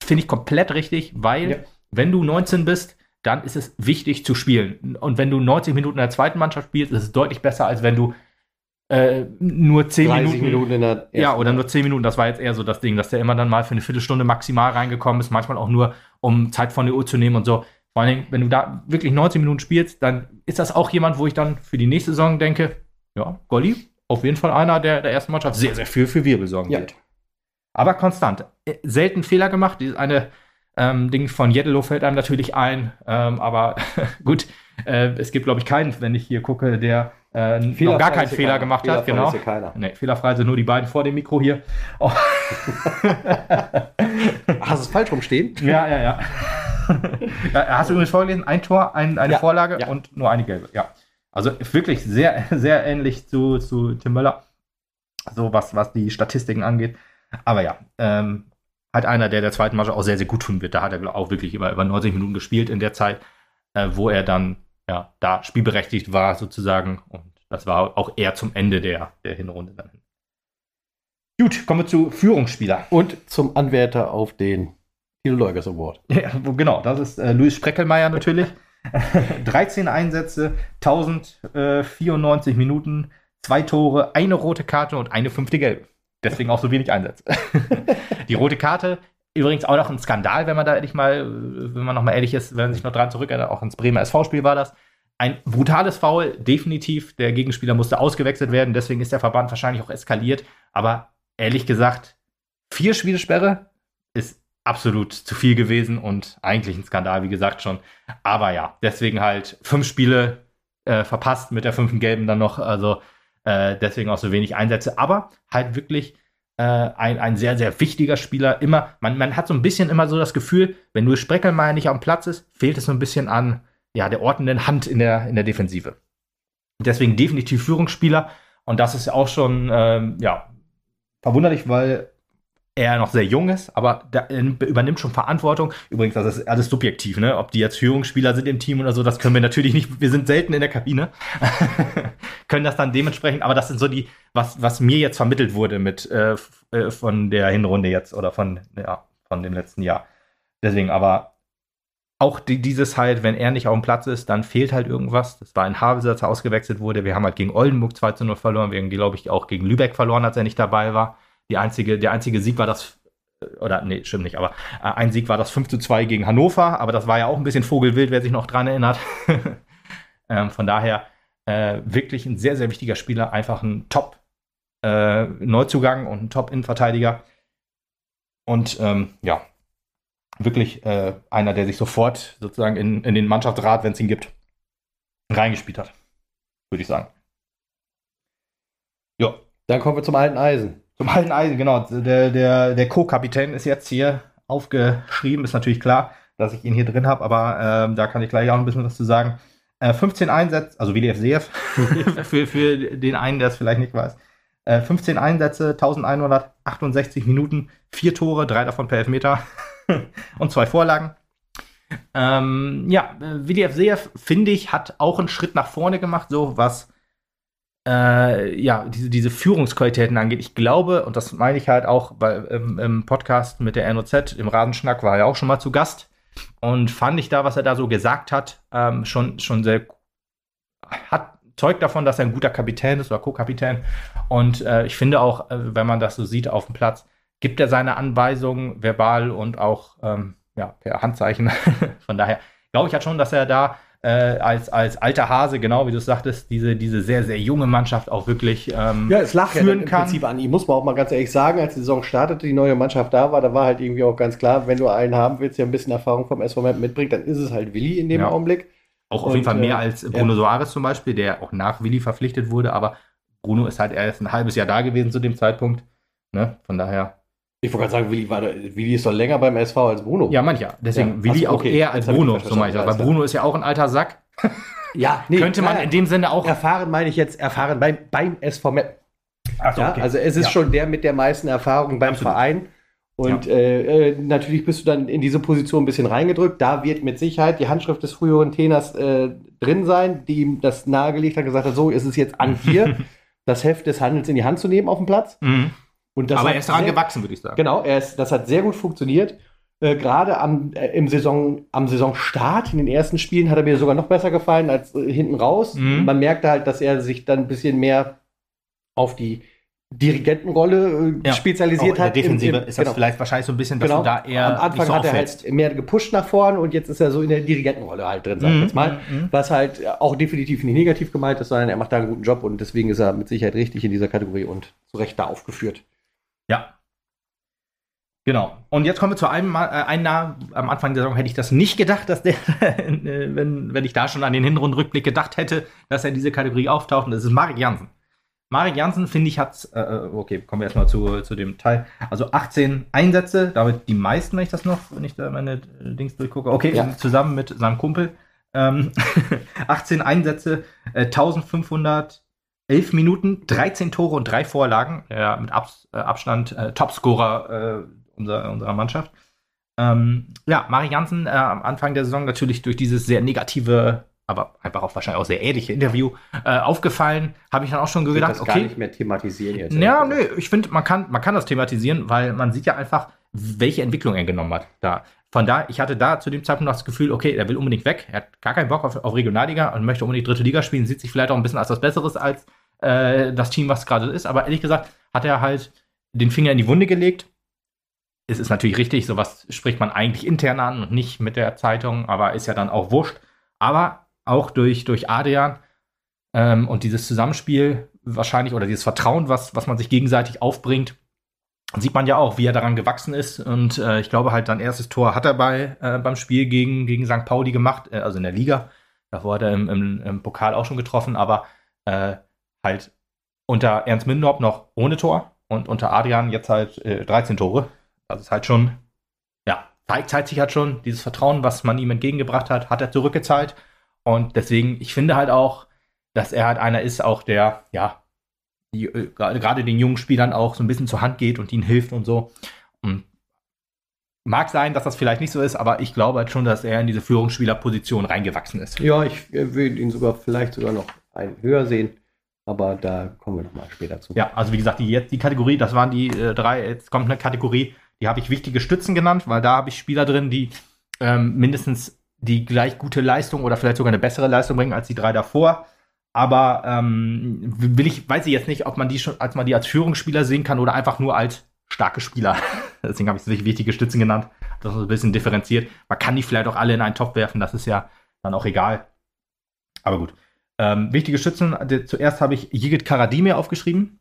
finde ich komplett richtig, weil Ja. wenn du 19 bist, dann ist es wichtig zu spielen. Und wenn du 90 Minuten in der zweiten Mannschaft spielst, ist es deutlich besser, als wenn du äh, nur 10 30 Minuten, Minuten in der ja, oder nur 10 Minuten, das war jetzt eher so das Ding, dass der immer dann mal für eine Viertelstunde maximal reingekommen ist, manchmal auch nur, um Zeit von der Uhr zu nehmen und so. Vor allen Dingen, wenn du da wirklich 90 Minuten spielst, dann ist das auch jemand, wo ich dann für die nächste Saison denke, ja, Golli, auf jeden Fall einer der, der ersten Mannschaft, sehr, sehr viel für Wirbel sorgen Ja. wird. Aber konstant. Äh, Selten Fehler gemacht. Dieses eine Ähm, Ding von Jeddelo fällt einem natürlich ein, ähm, aber [LAUGHS] gut, äh, es gibt, glaube ich, keinen, wenn ich hier gucke, der äh, noch gar keinen Fehler gemacht Fehlerfrei hat. Genau. ist keiner. Nee, fehlerfrei sind nur die beiden vor dem Mikro hier. Oh. [LAUGHS] Hast du es falsch rumstehen? ja, ja, ja. ja. Hast du übrigens vorgelesen, ein Tor, ein, eine Ja, Vorlage ja. und nur eine gelbe. Ja. Also wirklich sehr, sehr ähnlich zu, zu Tim Möller, so was, was die Statistiken angeht. Aber ja, ähm, halt einer, der der zweiten Mannschaft auch sehr, sehr gut tun wird. Da hat er auch wirklich über, über 90 Minuten gespielt in der Zeit, äh, wo er dann ja, da spielberechtigt war sozusagen. Und das war auch eher zum Ende der, der Hinrunde dann. Gut, kommen wir zu Führungsspieler. Und zum Anwärter auf den Thilo Leugers Award. [LAUGHS] Ja, genau, das ist äh, Luis Spreckelmeier natürlich. [LAUGHS] 13 Einsätze, 1094 Minuten, zwei Tore, eine rote Karte und eine fünfte gelbe. Deswegen auch so wenig Einsätze. [LAUGHS] Die rote Karte, übrigens auch noch ein Skandal, wenn man da ehrlich mal, wenn man noch mal ehrlich ist, wenn man sich noch dran zurückerinnert, auch ins Bremer SV-Spiel war das. Ein brutales Foul, definitiv. Der Gegenspieler musste ausgewechselt werden, deswegen ist der Verband wahrscheinlich auch eskaliert. Aber ehrlich gesagt, vier Spielsperre ist absolut zu viel gewesen und eigentlich ein Skandal, wie gesagt schon. Aber ja, deswegen halt fünf Spiele äh, verpasst mit der fünften Gelben dann noch. Also äh, deswegen auch so wenig Einsätze. Aber halt wirklich äh, ein, ein sehr, sehr wichtiger Spieler. Immer, man, man hat so ein bisschen immer so das Gefühl, wenn Louis Spreckelmeier nicht am Platz ist, fehlt es so ein bisschen an ja, der ordnenden Hand in der, in der Defensive. Deswegen definitiv Führungsspieler. Und das ist auch schon, ähm, ja, verwunderlich, weil er noch sehr jung ist, aber der übernimmt schon Verantwortung. Übrigens, das ist alles subjektiv, ne? Ob die jetzt Führungsspieler sind im Team oder so, das können wir natürlich nicht. Wir sind selten in der Kabine, [LAUGHS] können das dann dementsprechend. Aber das sind so die, was was mir jetzt vermittelt wurde mit äh, äh, von der Hinrunde jetzt oder von ja von dem letzten Jahr. Deswegen, aber auch die, dieses halt, wenn er nicht auf dem Platz ist, dann fehlt halt irgendwas. Das war ein Havelse, als er ausgewechselt wurde. Wir haben halt gegen Oldenburg 2 zu 0 verloren. Wir haben, glaube ich, auch gegen Lübeck verloren, als er nicht dabei war. Die einzige, der einzige Sieg war das, äh, oder nee, stimmt nicht, aber äh, ein Sieg war das 5 zu 2 gegen Hannover, aber das war ja auch ein bisschen Vogelwild, wer sich noch dran erinnert. [LAUGHS] ähm, von daher äh, wirklich ein sehr, sehr wichtiger Spieler, einfach ein Top äh, und ein Top Innenverteidiger. Und ähm, ja, wirklich äh, einer, der sich sofort sozusagen in, in den Mannschaftsrat, wenn es ihn gibt, reingespielt hat. Würde ich sagen. Ja, Dann kommen wir zum alten Eisen. Zum alten Eisen, genau. Der, der, der Co-Kapitän ist jetzt hier aufgeschrieben. Ist natürlich klar, dass ich ihn hier drin habe, aber ähm, da kann ich gleich auch ein bisschen was zu sagen. Äh, 15 Einsätze, also WDF Seef, [LAUGHS] für, für den einen, der es vielleicht nicht weiß. Äh, 15 Einsätze, 1168 Minuten, vier Tore, drei davon per Elfmeter [LAUGHS] und zwei Vorlagen. Ähm, ja, äh, WDF Seef, finde ich, hat auch einen Schritt nach vorne gemacht, so was äh, ja, diese, diese Führungsqualitäten angeht. Ich glaube, und das meine ich halt auch bei, im, im Podcast mit der NOZ, im Rasenschnack war er auch schon mal zu Gast. Und fand ich da, was er da so gesagt hat, ähm, schon, schon sehr hat zeugt davon, dass er ein guter Kapitän ist oder Co-Kapitän. Und äh, ich finde auch, äh, wenn man das so sieht auf dem Platz, gibt er seine Anweisungen verbal und auch ähm, ja, per Handzeichen. [LAUGHS] Von daher glaube ich halt schon, dass er da äh, als, als alter Hase, genau wie du es sagtest, diese, diese sehr, sehr junge Mannschaft auch wirklich ähm, Ja, es lag ja führen im kann. Prinzip an ihm, muss man auch mal ganz ehrlich sagen, als die Saison startete, die neue Mannschaft da war, da war halt irgendwie auch ganz klar, wenn du einen haben willst, der ein bisschen Erfahrung vom SV mitbringt, dann ist es halt Willi in dem Ja. Augenblick. Auch auf jeden Und, Fall mehr äh, als Bruno Soares zum Beispiel, der auch nach Willi verpflichtet wurde, aber Bruno ist halt erst ein halbes Jahr da gewesen zu dem Zeitpunkt. Ne? Von daher. Ich wollte gerade sagen, Willi, war da, Willi ist doch länger beim SV als Bruno. Ja, mancher. Deswegen Ja, Willi ach so, auch okay. eher als Bruno, so meine ich das. Weil. Bruno ist ja auch ein alter Sack. [LAUGHS] ja Könnte man nein, in dem Sinne auch. erfahren meine ich jetzt erfahren beim, beim SV so, Ja, okay. Also es ist Ja. schon der mit der meisten Erfahrung beim Absolut. Verein. Und äh, äh, natürlich bist du dann in diese Position ein bisschen reingedrückt. Da wird mit Sicherheit die Handschrift des früheren Trainers äh, drin sein, die ihm das nahegelegt hat, gesagt hat, so ist es jetzt an dir, [LAUGHS] das Heft des Handels in die Hand zu nehmen auf dem Platz. Mhm. Aber hat er ist daran sehr- gewachsen, würde ich sagen. Genau, er ist, das hat sehr gut funktioniert. Äh, Gerade am, äh, im Saison, am Saisonstart, in den ersten Spielen, hat er mir sogar noch besser gefallen als äh, hinten raus. Mhm. Man merkte halt, dass er sich dann ein bisschen mehr auf die Dirigentenrolle äh, Ja, spezialisiert Auch in der hat. Im- Defensive im- ist das genau. vielleicht wahrscheinlich so ein bisschen, dass Genau. du da eher Am Anfang so hat er auffällst. halt mehr gepusht nach vorn und jetzt ist er so in der Dirigentenrolle halt drin, sag ich Mhm, jetzt mal. mhm. Was halt auch definitiv nicht negativ gemeint ist, sondern er macht da einen guten Job und deswegen ist er mit Sicherheit richtig in dieser Kategorie und zu Recht da aufgeführt. Ja. Genau. Und jetzt kommen wir zu einem, äh, einem am Anfang der Saison hätte ich das nicht gedacht, dass der, [LAUGHS] äh, wenn, wenn ich da schon an den Hinrundrückblick gedacht hätte, dass er in diese Kategorie auftaucht. Und das ist Marek Janssen. Marek Janssen, finde ich, hat, äh, äh, okay, kommen wir erstmal zu, zu dem Teil. Also 18 Einsätze, damit die meisten, wenn ich das noch, wenn ich da meine äh, Dings durchgucke. Okay, ja. zusammen mit seinem Kumpel. Ähm, [LAUGHS] 18 Einsätze, 1500 11 Minuten, 13 Tore und drei Vorlagen, ja, mit Ab äh, Abstand äh, Topscorer äh, unserer, unserer Mannschaft. Ähm, ja, Mari Jansen äh, am Anfang der Saison natürlich durch dieses sehr negative, aber einfach auch wahrscheinlich auch sehr ähnliche Interview äh, aufgefallen. Habe ich dann auch schon ich gedacht, das okay. gar nicht mehr thematisieren jetzt. Ja, nö, ich finde, man kann, man kann das thematisieren, weil man sieht ja einfach, welche Entwicklung er genommen hat da. Von da, ich hatte da zu dem Zeitpunkt das Gefühl, okay, er will unbedingt weg. Er hat gar keinen Bock auf, auf Regionalliga und möchte unbedingt dritte Liga spielen, sieht sich vielleicht auch ein bisschen als was Besseres als äh, das Team, was gerade ist. Aber ehrlich gesagt hat er halt den Finger in die Wunde gelegt es ist natürlich richtig, sowas spricht man eigentlich intern an und nicht mit der Zeitung, aber ist ja dann auch wurscht. Aber auch durch, durch Adrian ähm, und dieses Zusammenspiel wahrscheinlich oder dieses Vertrauen, was, was man sich gegenseitig aufbringt, sieht man ja auch, wie er daran gewachsen ist. Und äh, ich glaube halt, sein erstes Tor hat er bei, äh, beim Spiel gegen, gegen St. Pauli gemacht, äh, also in der Liga. Davor hat er im, im, im Pokal auch schon getroffen, aber äh, halt unter Ernst Mindorp noch ohne Tor und unter Adrian jetzt halt 13 äh, Tore. Das ist halt schon, ja, zeigt sich halt schon, dieses Vertrauen, was man ihm entgegengebracht hat, hat er zurückgezahlt. Und deswegen, ich finde halt auch, dass er halt einer ist, auch der, ja, die, äh, gerade den jungen Spielern auch so ein bisschen zur Hand geht und ihnen hilft und so. Und mag sein, dass das vielleicht nicht so ist, aber ich glaube halt schon, dass er in diese Führungsspielerposition reingewachsen ist. Ja, ich äh, würde ihn sogar vielleicht sogar noch ein höher sehen. Aber da kommen wir nochmal später zu. Ja, also wie gesagt, die, jetzt die Kategorie, das waren die äh, drei, jetzt kommt eine Kategorie, die habe ich wichtige Stützen genannt, weil da habe ich Spieler drin, die ähm, mindestens die gleich gute Leistung oder vielleicht sogar eine bessere Leistung bringen als die drei davor. Aber ähm, will ich, weiß ich jetzt nicht, ob man die schon, als man die als Führungsspieler sehen kann oder einfach nur als starke Spieler. [LAUGHS] Deswegen habe ich es wichtige Stützen genannt. Das ist ein bisschen differenziert. Man kann die vielleicht auch alle in einen Topf werfen, das ist ja dann auch egal. Aber gut. Ähm, wichtige Stützen, zuerst habe ich Yigit Karadimir aufgeschrieben.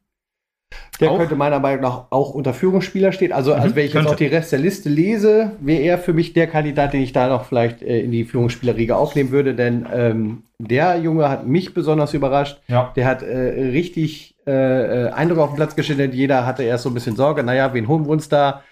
Der auch? könnte meiner Meinung nach auch unter Führungsspieler stehen. Also, mhm, also wenn ich könnte. jetzt auch die Rest der Liste lese, wäre er für mich der Kandidat, den ich da noch vielleicht äh, in die Führungsspielerriege aufnehmen würde. Denn ähm, der Junge hat mich besonders überrascht. Ja. Der hat äh, richtig äh, äh Eindruck auf den Platz gestellt. Jeder hatte erst so ein bisschen Sorge. Naja, wen holen wir uns da?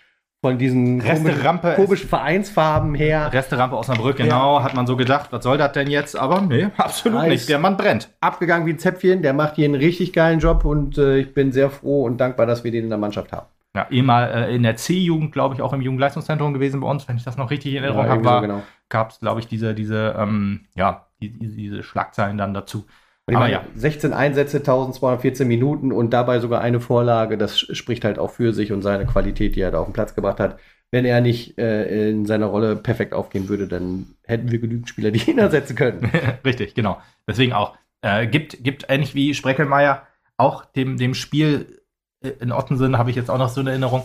Von diesen Resterampe komischen Vereinsfarben her. Resterampe Osnabrück, genau, ja. hat man so gedacht, was soll das denn jetzt? Aber nee, [LAUGHS] absolut nice. nicht. Der Mann brennt. Abgegangen wie ein Zäpfchen, der macht hier einen richtig geilen Job und äh, ich bin sehr froh und dankbar, dass wir den in der Mannschaft haben. Ja, ehemal äh, in der C-Jugend, glaube ich, auch im Jugendleistungszentrum gewesen bei uns, wenn ich das noch richtig in Erinnerung ja, habe, so genau. gab es, glaube ich, diese, diese, ähm, ja, die, diese Schlagzeilen dann dazu. Und Aber ja. 16 Einsätze, 1214 Minuten und dabei sogar eine Vorlage, das spricht halt auch für sich und seine Qualität, die er da auf den Platz gebracht hat. Wenn er nicht äh, in seiner Rolle perfekt aufgehen würde, dann hätten wir genügend Spieler, die ihn ersetzen können. [LAUGHS] Richtig, genau. Deswegen auch. Äh, gibt, gibt ähnlich wie Spreckelmeier auch dem, dem Spiel äh, in Ottensen, habe ich jetzt auch noch so eine Erinnerung,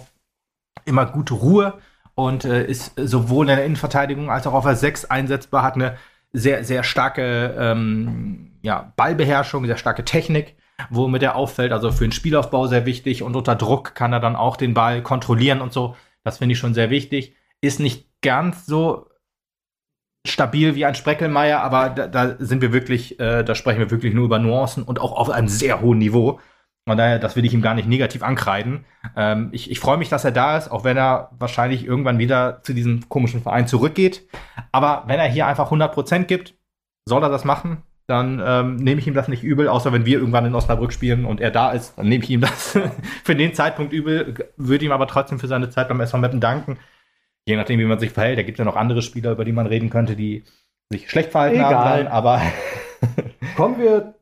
immer gute Ruhe und äh, ist sowohl in der Innenverteidigung als auch auf der 6 einsetzbar, hat eine sehr, sehr starke ähm, ja, Ballbeherrschung, sehr starke Technik, womit er auffällt. Also für den Spielaufbau sehr wichtig und unter Druck kann er dann auch den Ball kontrollieren und so. Das finde ich schon sehr wichtig. Ist nicht ganz so stabil wie ein Spreckelmeier, aber da, da sind wir wirklich, äh, da sprechen wir wirklich nur über Nuancen und auch auf einem sehr hohen Niveau. Von daher, das will ich ihm gar nicht negativ ankreiden. Ähm, ich, ich freue mich, dass er da ist, auch wenn er wahrscheinlich irgendwann wieder zu diesem komischen Verein zurückgeht. Aber wenn er hier einfach 100% gibt, soll er das machen. Dann ähm, nehme ich ihm das nicht übel, außer wenn wir irgendwann in Osnabrück spielen und er da ist, dann nehme ich ihm das [LAUGHS] für den Zeitpunkt übel, würde ihm aber trotzdem für seine Zeit beim SV Meppen danken. Je nachdem, wie man sich verhält. Da gibt es ja noch andere Spieler, über die man reden könnte, die sich schlecht verhalten Egal. haben. Aber Kommen wir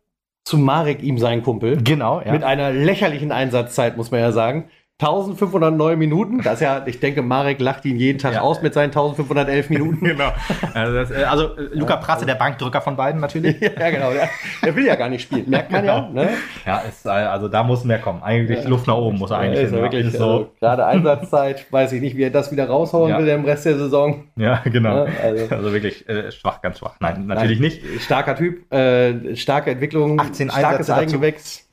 zu Marek, ihm sein Kumpel. Genau, ja. Mit einer lächerlichen Einsatzzeit, muss man ja sagen. 1509 Minuten. Das ist ja, ich denke, Marek lacht ihn jeden Tag ja. aus mit seinen 1511 Minuten. [LAUGHS] genau. Also, das, äh, also äh, Luca Prasse, der Bankdrücker von beiden natürlich. [LAUGHS] ja, genau. Der, der, will ja gar nicht spielen. Merkt man genau. ja. Ne? Ja, ist, äh, also da muss mehr kommen. Eigentlich ja. Luft nach oben muss er eigentlich. Ist ja wirklich ist so. Also, gerade Einsatzzeit, [LAUGHS] weiß ich nicht, wie er das wieder raushauen will im Rest der Saison. Ja, genau. Also, also, wirklich äh, schwach, ganz schwach. Nein, natürlich Nein. nicht. Starker Typ, äh, starke Entwicklung, 18 starkes Eigengewächs.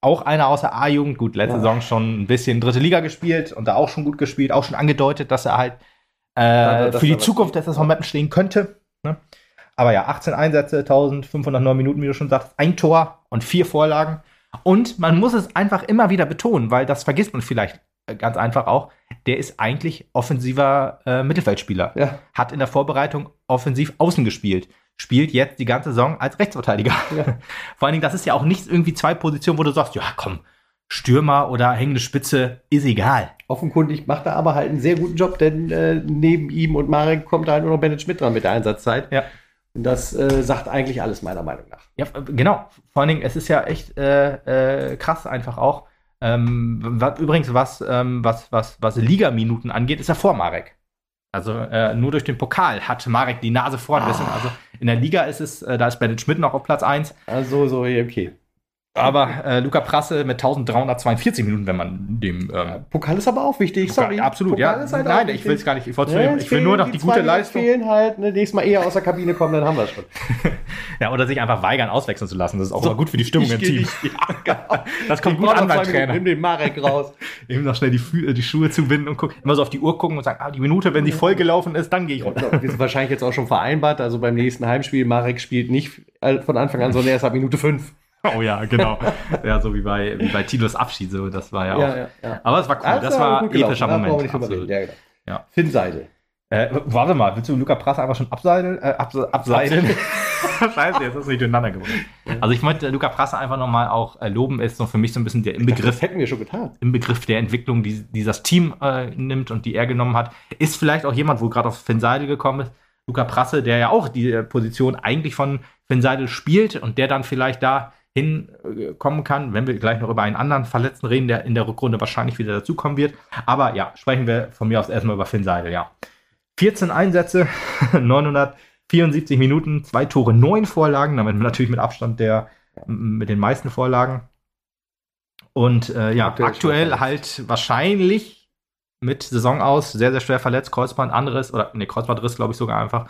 Auch einer aus der A-Jugend, gut, letzte Ja. Saison schon ein bisschen dritte Liga gespielt und da auch schon gut gespielt, auch schon angedeutet, dass er halt Ja, äh, dass für er die Zukunft des SV Meppen stehen könnte. Ne? Aber ja, 18 Einsätze, 1509 Minuten, wie du schon sagst, ein Tor und vier Vorlagen. Und man muss es einfach immer wieder betonen, weil das vergisst man vielleicht äh, ganz einfach auch. Der ist eigentlich offensiver äh, Mittelfeldspieler. Ja. Hat in der Vorbereitung offensiv außen gespielt. Spielt jetzt die ganze Saison als Rechtsverteidiger. Ja. [LAUGHS] Vor allen Dingen, das ist ja auch nicht irgendwie zwei Positionen, wo du sagst, ja komm, Stürmer oder hängende Spitze ist egal. Offenkundig macht er aber halt einen sehr guten Job, denn äh, neben ihm und Marek kommt halt nur noch Bennett Schmidt dran mit der Einsatzzeit. Ja. Und das äh, sagt eigentlich alles meiner Meinung nach. Ja, genau. Vor allen Dingen, es ist ja echt äh, äh, krass einfach auch. Ähm, wa- übrigens, was, ähm, was, was, was Ligaminuten angeht, ist er vor Marek. Also äh, nur durch den Pokal hat Marek die Nase vorn. Deswegen, Also in der Liga ist es, äh, da ist Bennett Schmidt noch auf Platz 1. Also so, okay. Aber äh, Luca Prasse mit 1342 Minuten, wenn man dem. Ähm, Pokal ist aber auch wichtig, sorry. Ja, absolut, Pokal ja. halt Nein, ich will es gar nicht. Ich, Ja, nur- es ich will nur fehlen noch die, zwei, gute Leistung. fehlen halt, ne, nächstes Mal eher aus der Kabine kommen, dann haben wir es schon. [LAUGHS] Ja, oder sich einfach weigern, auswechseln zu lassen. Das ist auch immer gut für die Stimmung im Team. nicht- Ja, genau. [LAUGHS] Das kommt Ich gut an beim Trainer. Nimm den Marek raus. [LAUGHS] Eben noch schnell die, Fü die Schuhe zubinden und gucken, immer so auf die Uhr gucken und sagen, ah, die Minute, wenn sie voll gelaufen ist, dann gehe ich runter. Wir sind wahrscheinlich jetzt auch schon vereinbart. Also beim nächsten Heimspiel, Marek spielt nicht äh, von Anfang an, sondern erst ab Minute 5. [LAUGHS] Oh ja, genau. ja, so wie bei, wie bei Tilos Abschied, so, das war ja auch. ja, ja. Aber es war cool, das, war ein epischer Moment. Absolut. Ja, genau. Ja. Finn Seidel. Äh, warte mal, willst du Luca Prasse einfach schon abseilen? Äh, abse abseilen? [LAUGHS] Scheiße, jetzt ist es nicht durcheinander geworden. Also ich möchte Luca Prasse einfach nochmal auch äh, loben, ist so für mich so ein bisschen der Inbegriff Das hätten wir schon getan. im Begriff der Entwicklung, die, die das Team äh, nimmt und die er genommen hat, ist vielleicht auch jemand, wo gerade auf Finn Seidel gekommen ist. Luca Prasse, der ja auch die äh, Position eigentlich von Finn Seidel spielt und der dann vielleicht da hinkommen kann, wenn wir gleich noch über einen anderen Verletzten reden, der in der Rückrunde wahrscheinlich wieder dazukommen wird. Aber ja, sprechen wir von mir aus erstmal über Finn Seidel, ja. 14 Einsätze, [LAUGHS] 974 Minuten, zwei Tore, neun Vorlagen, damit natürlich mit Abstand der mit den meisten Vorlagen. Und äh, ja, Aktuell halt wahrscheinlich mit Saison aus, sehr, sehr schwer verletzt, Kreuzband, anderes, oder ne, Kreuzbandriss, glaube ich sogar einfach.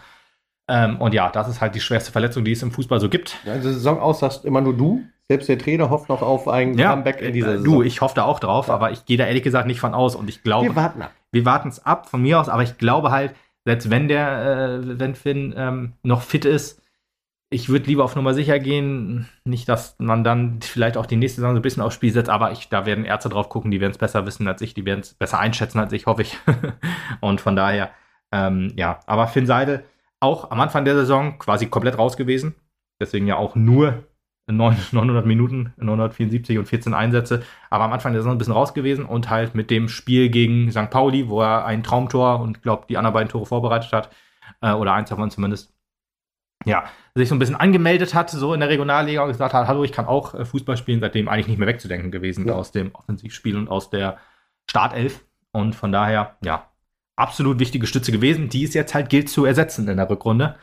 Ähm, und ja, das ist halt die schwerste Verletzung, die es im Fußball so gibt. Also Saison aus sagst immer nur du. Selbst der Trainer hofft noch auf ein Comeback in dieser äh, Saison. du, ich hoffe da auch drauf, Ja. aber ich gehe da ehrlich gesagt nicht von aus und ich glaube, wir warten ab. wir warten es ab von mir aus, aber ich glaube halt, selbst wenn der, äh, wenn Finn ähm, noch fit ist, ich würde lieber auf Nummer sicher gehen. Nicht, dass man dann vielleicht auch die nächste Saison so ein bisschen aufs Spiel setzt, aber ich, da werden Ärzte drauf gucken, die werden es besser wissen als ich, die werden es besser einschätzen als ich, hoffe ich. [LAUGHS] Und von daher, ähm, ja, aber Finn Seidel auch am Anfang der Saison quasi komplett raus gewesen. Deswegen ja auch nur 9 900 [LAUGHS] Minuten, 974 und 14 Einsätze. Aber am Anfang der Saison ein bisschen raus gewesen und halt mit dem Spiel gegen St. Pauli, wo er ein Traumtor und glaube die anderen beiden Tore vorbereitet hat, äh, oder eins davon zumindest, ja, sich so ein bisschen angemeldet hat, so in der Regionalliga und gesagt hat, hallo, ich kann auch äh, Fußball spielen, seitdem eigentlich nicht mehr wegzudenken gewesen Ja. aus dem Offensivspiel und aus der Startelf. Und von daher, ja, absolut wichtige Stütze gewesen, die es jetzt halt gilt zu ersetzen in der Rückrunde.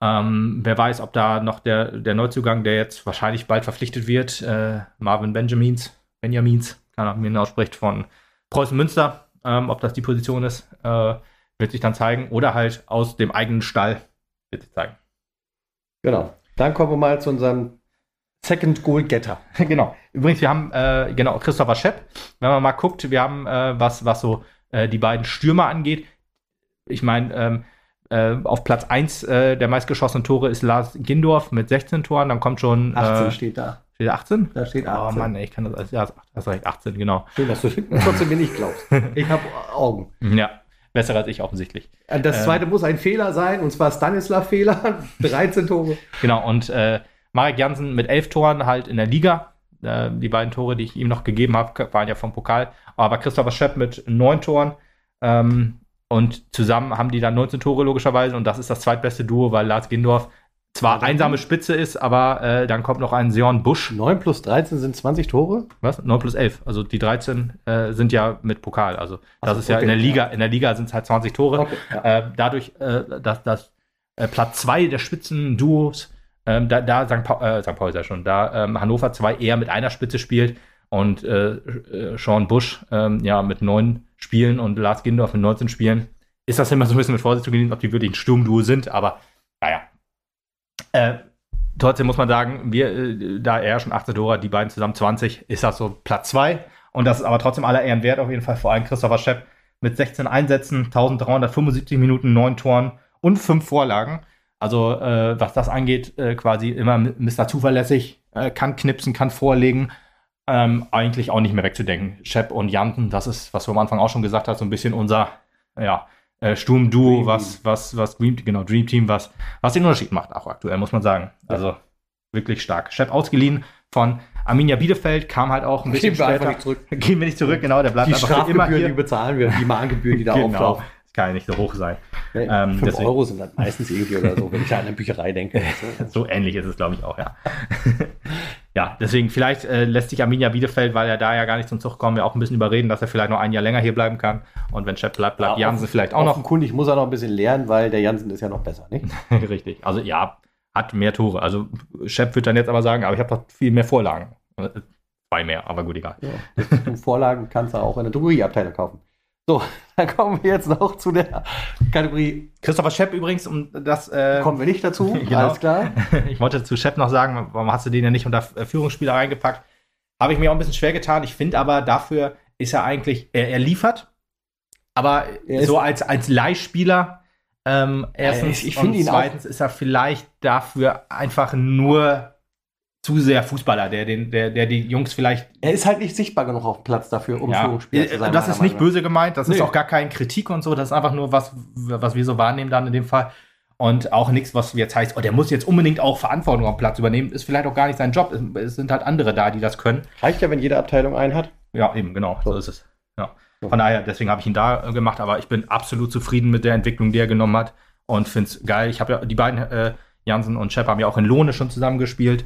Ähm, wer weiß, ob da noch der, der Neuzugang, der jetzt wahrscheinlich bald verpflichtet wird, äh, Marvin Benjamins, Benjamins, keine Ahnung, wie man ihn ausspricht, von Preußen Münster, ähm, ob das die Position ist, äh, wird sich dann zeigen. Oder halt aus dem eigenen Stall wird sich zeigen. Genau. Dann kommen wir mal zu unserem Second Goal Getter. [LAUGHS] genau. Übrigens, wir haben, äh, genau, Christopher Schepp. Wenn man mal guckt, wir haben, äh, was, was so äh, die beiden Stürmer angeht. Ich meine, ähm, äh, auf Platz 1 äh, der meistgeschossenen Tore ist Lars Gindorf mit 16 Toren. Dann kommt schon. 18 äh, steht da. steht 18? Da steht Oh 18. Mann, ey, ich kann das als. Ja, hast recht, 18, genau. Schön, dass du [LAUGHS] trotzdem mir nicht glaubst. Ich habe Augen. Ja, besser als ich offensichtlich. Das Ähm. zweite muss ein Fehler sein, und zwar Stanislav-Fehler. 13 [LAUGHS] Tore. Genau, und äh, Marek Jansen mit 11 Toren halt in der Liga. Äh, die beiden Tore, die ich ihm noch gegeben habe, waren ja vom Pokal. Aber Christopher Schepp mit 9 Toren. Ähm, und zusammen haben die dann 19 Tore logischerweise. Und das ist das zweitbeste Duo, weil Lars Gindorf zwar einsame Spitze ist, aber äh, dann kommt noch ein Sean Busch. 9 plus 13 sind 20 Tore. Was? 9 plus 11. Also die 13 äh, sind ja mit Pokal. Also das so, ist ja okay, in der Liga, ja. in der Liga sind es halt 20 Tore. Okay, ja. Äh, dadurch, äh, dass das äh, Platz 2 der Spitzenduos, ähm, da, da St. Paul, äh, St. Paul ist ja schon, da ähm, Hannover 2 eher mit einer Spitze spielt und äh, äh, Sean Busch ähm, ja mit neun Spielen und Lars Gindorf mit 19 Spielen, ist das immer so ein bisschen mit Vorsicht zu genießen, ob die wirklich ein Sturmduo sind, aber naja. Äh, trotzdem muss man sagen, wir, äh, da er schon 18 Tore, die beiden zusammen 20, ist das so Platz 2. Und das ist aber trotzdem aller Ehren wert, auf jeden Fall. Vor allem Christopher Schepp mit 16 Einsätzen, 1375 Minuten, 9 Toren und 5 Vorlagen. Also, äh, was das angeht, äh, quasi immer Mr. Zuverlässig, äh, kann knipsen, kann vorlegen. Ähm, eigentlich auch nicht mehr wegzudenken. Shep und Janten, das ist, was du am Anfang auch schon gesagt hast, so ein bisschen unser, ja, äh, Sturm-Duo, was, was, was Dream, genau, Dream Team, was, was den Unterschied macht, auch aktuell, muss man sagen. Also, wirklich stark. Shep ausgeliehen von Arminia Bielefeld, kam halt auch ein bisschen Gehen wir später. einfach nicht zurück. [LAUGHS] Gehen wir nicht zurück, genau, der bleibt Die einfach immer Strafgebühren, hier. die bezahlen wir, die Mahngebühren, die da [LAUGHS] Genau. auftauchen. Kann ja nicht so hoch sein. Nee, Ähm, Fünf deswegen- Euro sind das meistens irgendwie oder so, wenn ich an eine Bücherei denke. [LAUGHS] So ähnlich ist es, glaube ich, auch, ja. [LAUGHS] ja, deswegen, vielleicht äh, lässt sich Arminia Bielefeld, weil er da ja gar nicht zum Zug kommt, ja auch ein bisschen überreden, dass er vielleicht noch ein Jahr länger hier bleiben kann. Und wenn Shep bleibt, bleibt Ja, Jansen vielleicht auch noch. Offenkundig muss er noch ein bisschen lernen, weil der Jansen ist ja noch besser, nicht? [LAUGHS] Richtig. Also ja, hat mehr Tore. Also Shep wird dann jetzt aber sagen, aber ich habe doch viel mehr Vorlagen. Äh, Zwei mehr, aber gut, egal. Ja. Vorlagen kannst du auch in der Drogerieabteilung kaufen. So, [LAUGHS] dann kommen wir jetzt noch zu der Kategorie, Christopher Shep übrigens, um das. Äh, kommen wir nicht dazu, [LAUGHS] Genau. alles klar. [LAUGHS] ich wollte zu Shep noch sagen, warum hast du den ja nicht unter äh, Führungsspieler reingepackt? Habe ich mir auch ein bisschen schwer getan. Ich finde aber, dafür ist er eigentlich, er, er liefert, aber Er so als, als Leihspieler, ähm, erstens, ich- ich finde ihn auch- zweitens ist er vielleicht dafür einfach nur zu sehr Fußballer, der, den, der, der die Jungs vielleicht Er ist halt nicht sichtbar genug auf dem Platz dafür, um ja, Führungsspieler zu äh, sein. das ist nicht Meinung böse gemeint, das ist Nee. auch gar keine Kritik und so, das ist einfach nur was, was wir so wahrnehmen dann in dem Fall. Und auch nichts, was jetzt heißt, oh, der muss jetzt unbedingt auch Verantwortung am Platz übernehmen, ist vielleicht auch gar nicht sein Job. Es, es sind halt andere da, die das können. Reicht ja, wenn jede Abteilung einen hat. Ja, eben, genau, so, So. ist es. Ja. So. Von daher, deswegen habe ich ihn da äh, gemacht, aber ich bin absolut zufrieden mit der Entwicklung, die er genommen hat und finde es geil. Ich habe ja die beiden, äh, Jansen und Shep, haben ja auch in Lohne schon zusammen gespielt.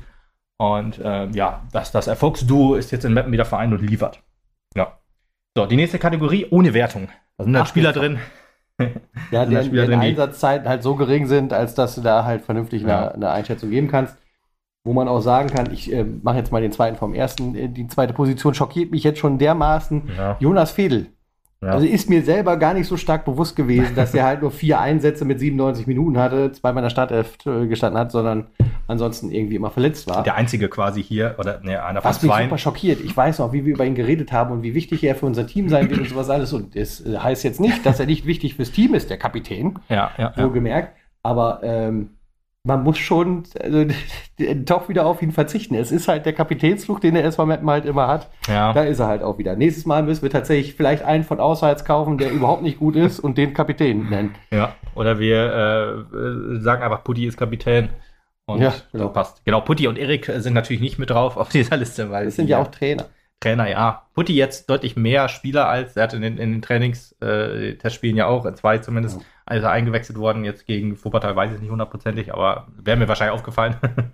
Und äh, ja, das, das Erfolgsduo ist jetzt in Meppen wieder vereint und liefert. Ja. So, die nächste Kategorie ohne Wertung. Da sind dann Ach, Spieler drin. [LAUGHS] Ja, da deren, Spieler drin, die- Einsatzzeiten halt so gering sind, als dass du da halt vernünftig Ja. eine, eine Einschätzung geben kannst. Wo man auch sagen kann, ich äh, mache jetzt mal den zweiten vom ersten. Äh, Die zweite Position schockiert mich jetzt schon dermaßen. Ja. Jonas Fedel. Ja. Also ist mir selber gar nicht so stark bewusst gewesen, dass er halt nur vier Einsätze mit 97 Minuten hatte, zweimal in der Startelf äh, gestanden hat, sondern ansonsten irgendwie immer verletzt war. der einzige quasi hier, oder ne, einer von Was mich zwei. super schockiert. Ich weiß noch, wie wir über ihn geredet haben und wie wichtig er für unser Team sein wird und sowas alles. Und es äh, heißt jetzt nicht, dass er nicht wichtig fürs Team ist, der Kapitän, Ja, ja, ja. wohlgemerkt. Aber ähm, man muss schon also, [LAUGHS] doch wieder auf ihn verzichten. Es ist halt der Kapitänsfluch, den der SV Meppen halt immer hat. ja. Da ist er halt auch wieder. Nächstes Mal müssen wir tatsächlich vielleicht einen von auswärts kaufen, der überhaupt nicht gut ist und den Kapitän nennen. Ja, oder wir äh, sagen einfach, Putti ist Kapitän. Und Ja, genau. passt. Genau, Putti und Erik sind natürlich nicht mit drauf auf dieser Liste, weil Das sind ja auch Trainer. Trainer, ja. Putti jetzt deutlich mehr Spieler als, er hat in den, in den Trainings, äh, Testspielen ja auch, in zwei zumindest, Ja. Als er eingewechselt worden, jetzt gegen Wuppertal weiß ich es nicht hundertprozentig, aber wäre mir wahrscheinlich aufgefallen. [LAUGHS]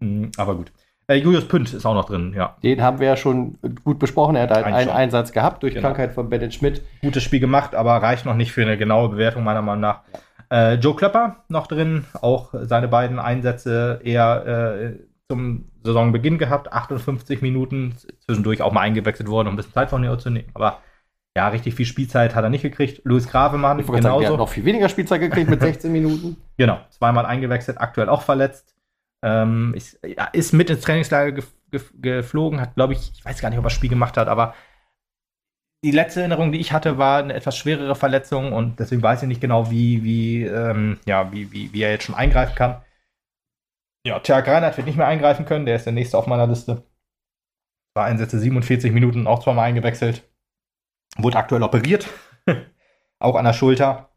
Mm, aber gut. Äh, Julius Pünd ist auch noch drin, ja. Den haben wir ja schon gut besprochen. Er hat halt Einen einen schon. Einsatz gehabt durch Genau. Krankheit von Bennett Schmidt. Gutes Spiel gemacht, aber reicht noch nicht für eine genaue Bewertung meiner Meinung nach. Äh, Joe Klöpper noch drin, auch seine beiden Einsätze eher äh, zum Saisonbeginn gehabt, 58 Minuten, zwischendurch auch mal eingewechselt worden, um ein bisschen Zeit von ihr zu nehmen. Aber ja, richtig viel Spielzeit hat er nicht gekriegt. Luis Gravemann Ich wollte sagen, der hat genauso. noch viel weniger Spielzeit gekriegt mit [LAUGHS] 16 Minuten. Genau, zweimal eingewechselt, aktuell auch verletzt. Ähm, ist, ja, ist mit ins Trainingslager gef gef geflogen, hat, glaube ich, ich weiß gar nicht, ob er das Spiel gemacht hat, aber die letzte Erinnerung, die ich hatte, war eine etwas schwerere Verletzung und deswegen weiß ich nicht genau, wie, wie, ähm, ja, wie, wie, wie er jetzt schon eingreifen kann. Ja, Tjag Reinhardt wird nicht mehr eingreifen können, der ist der nächste auf meiner Liste. War Einsätze 47 Minuten, auch zweimal eingewechselt. Wurde aktuell operiert, [LAUGHS] auch an der Schulter.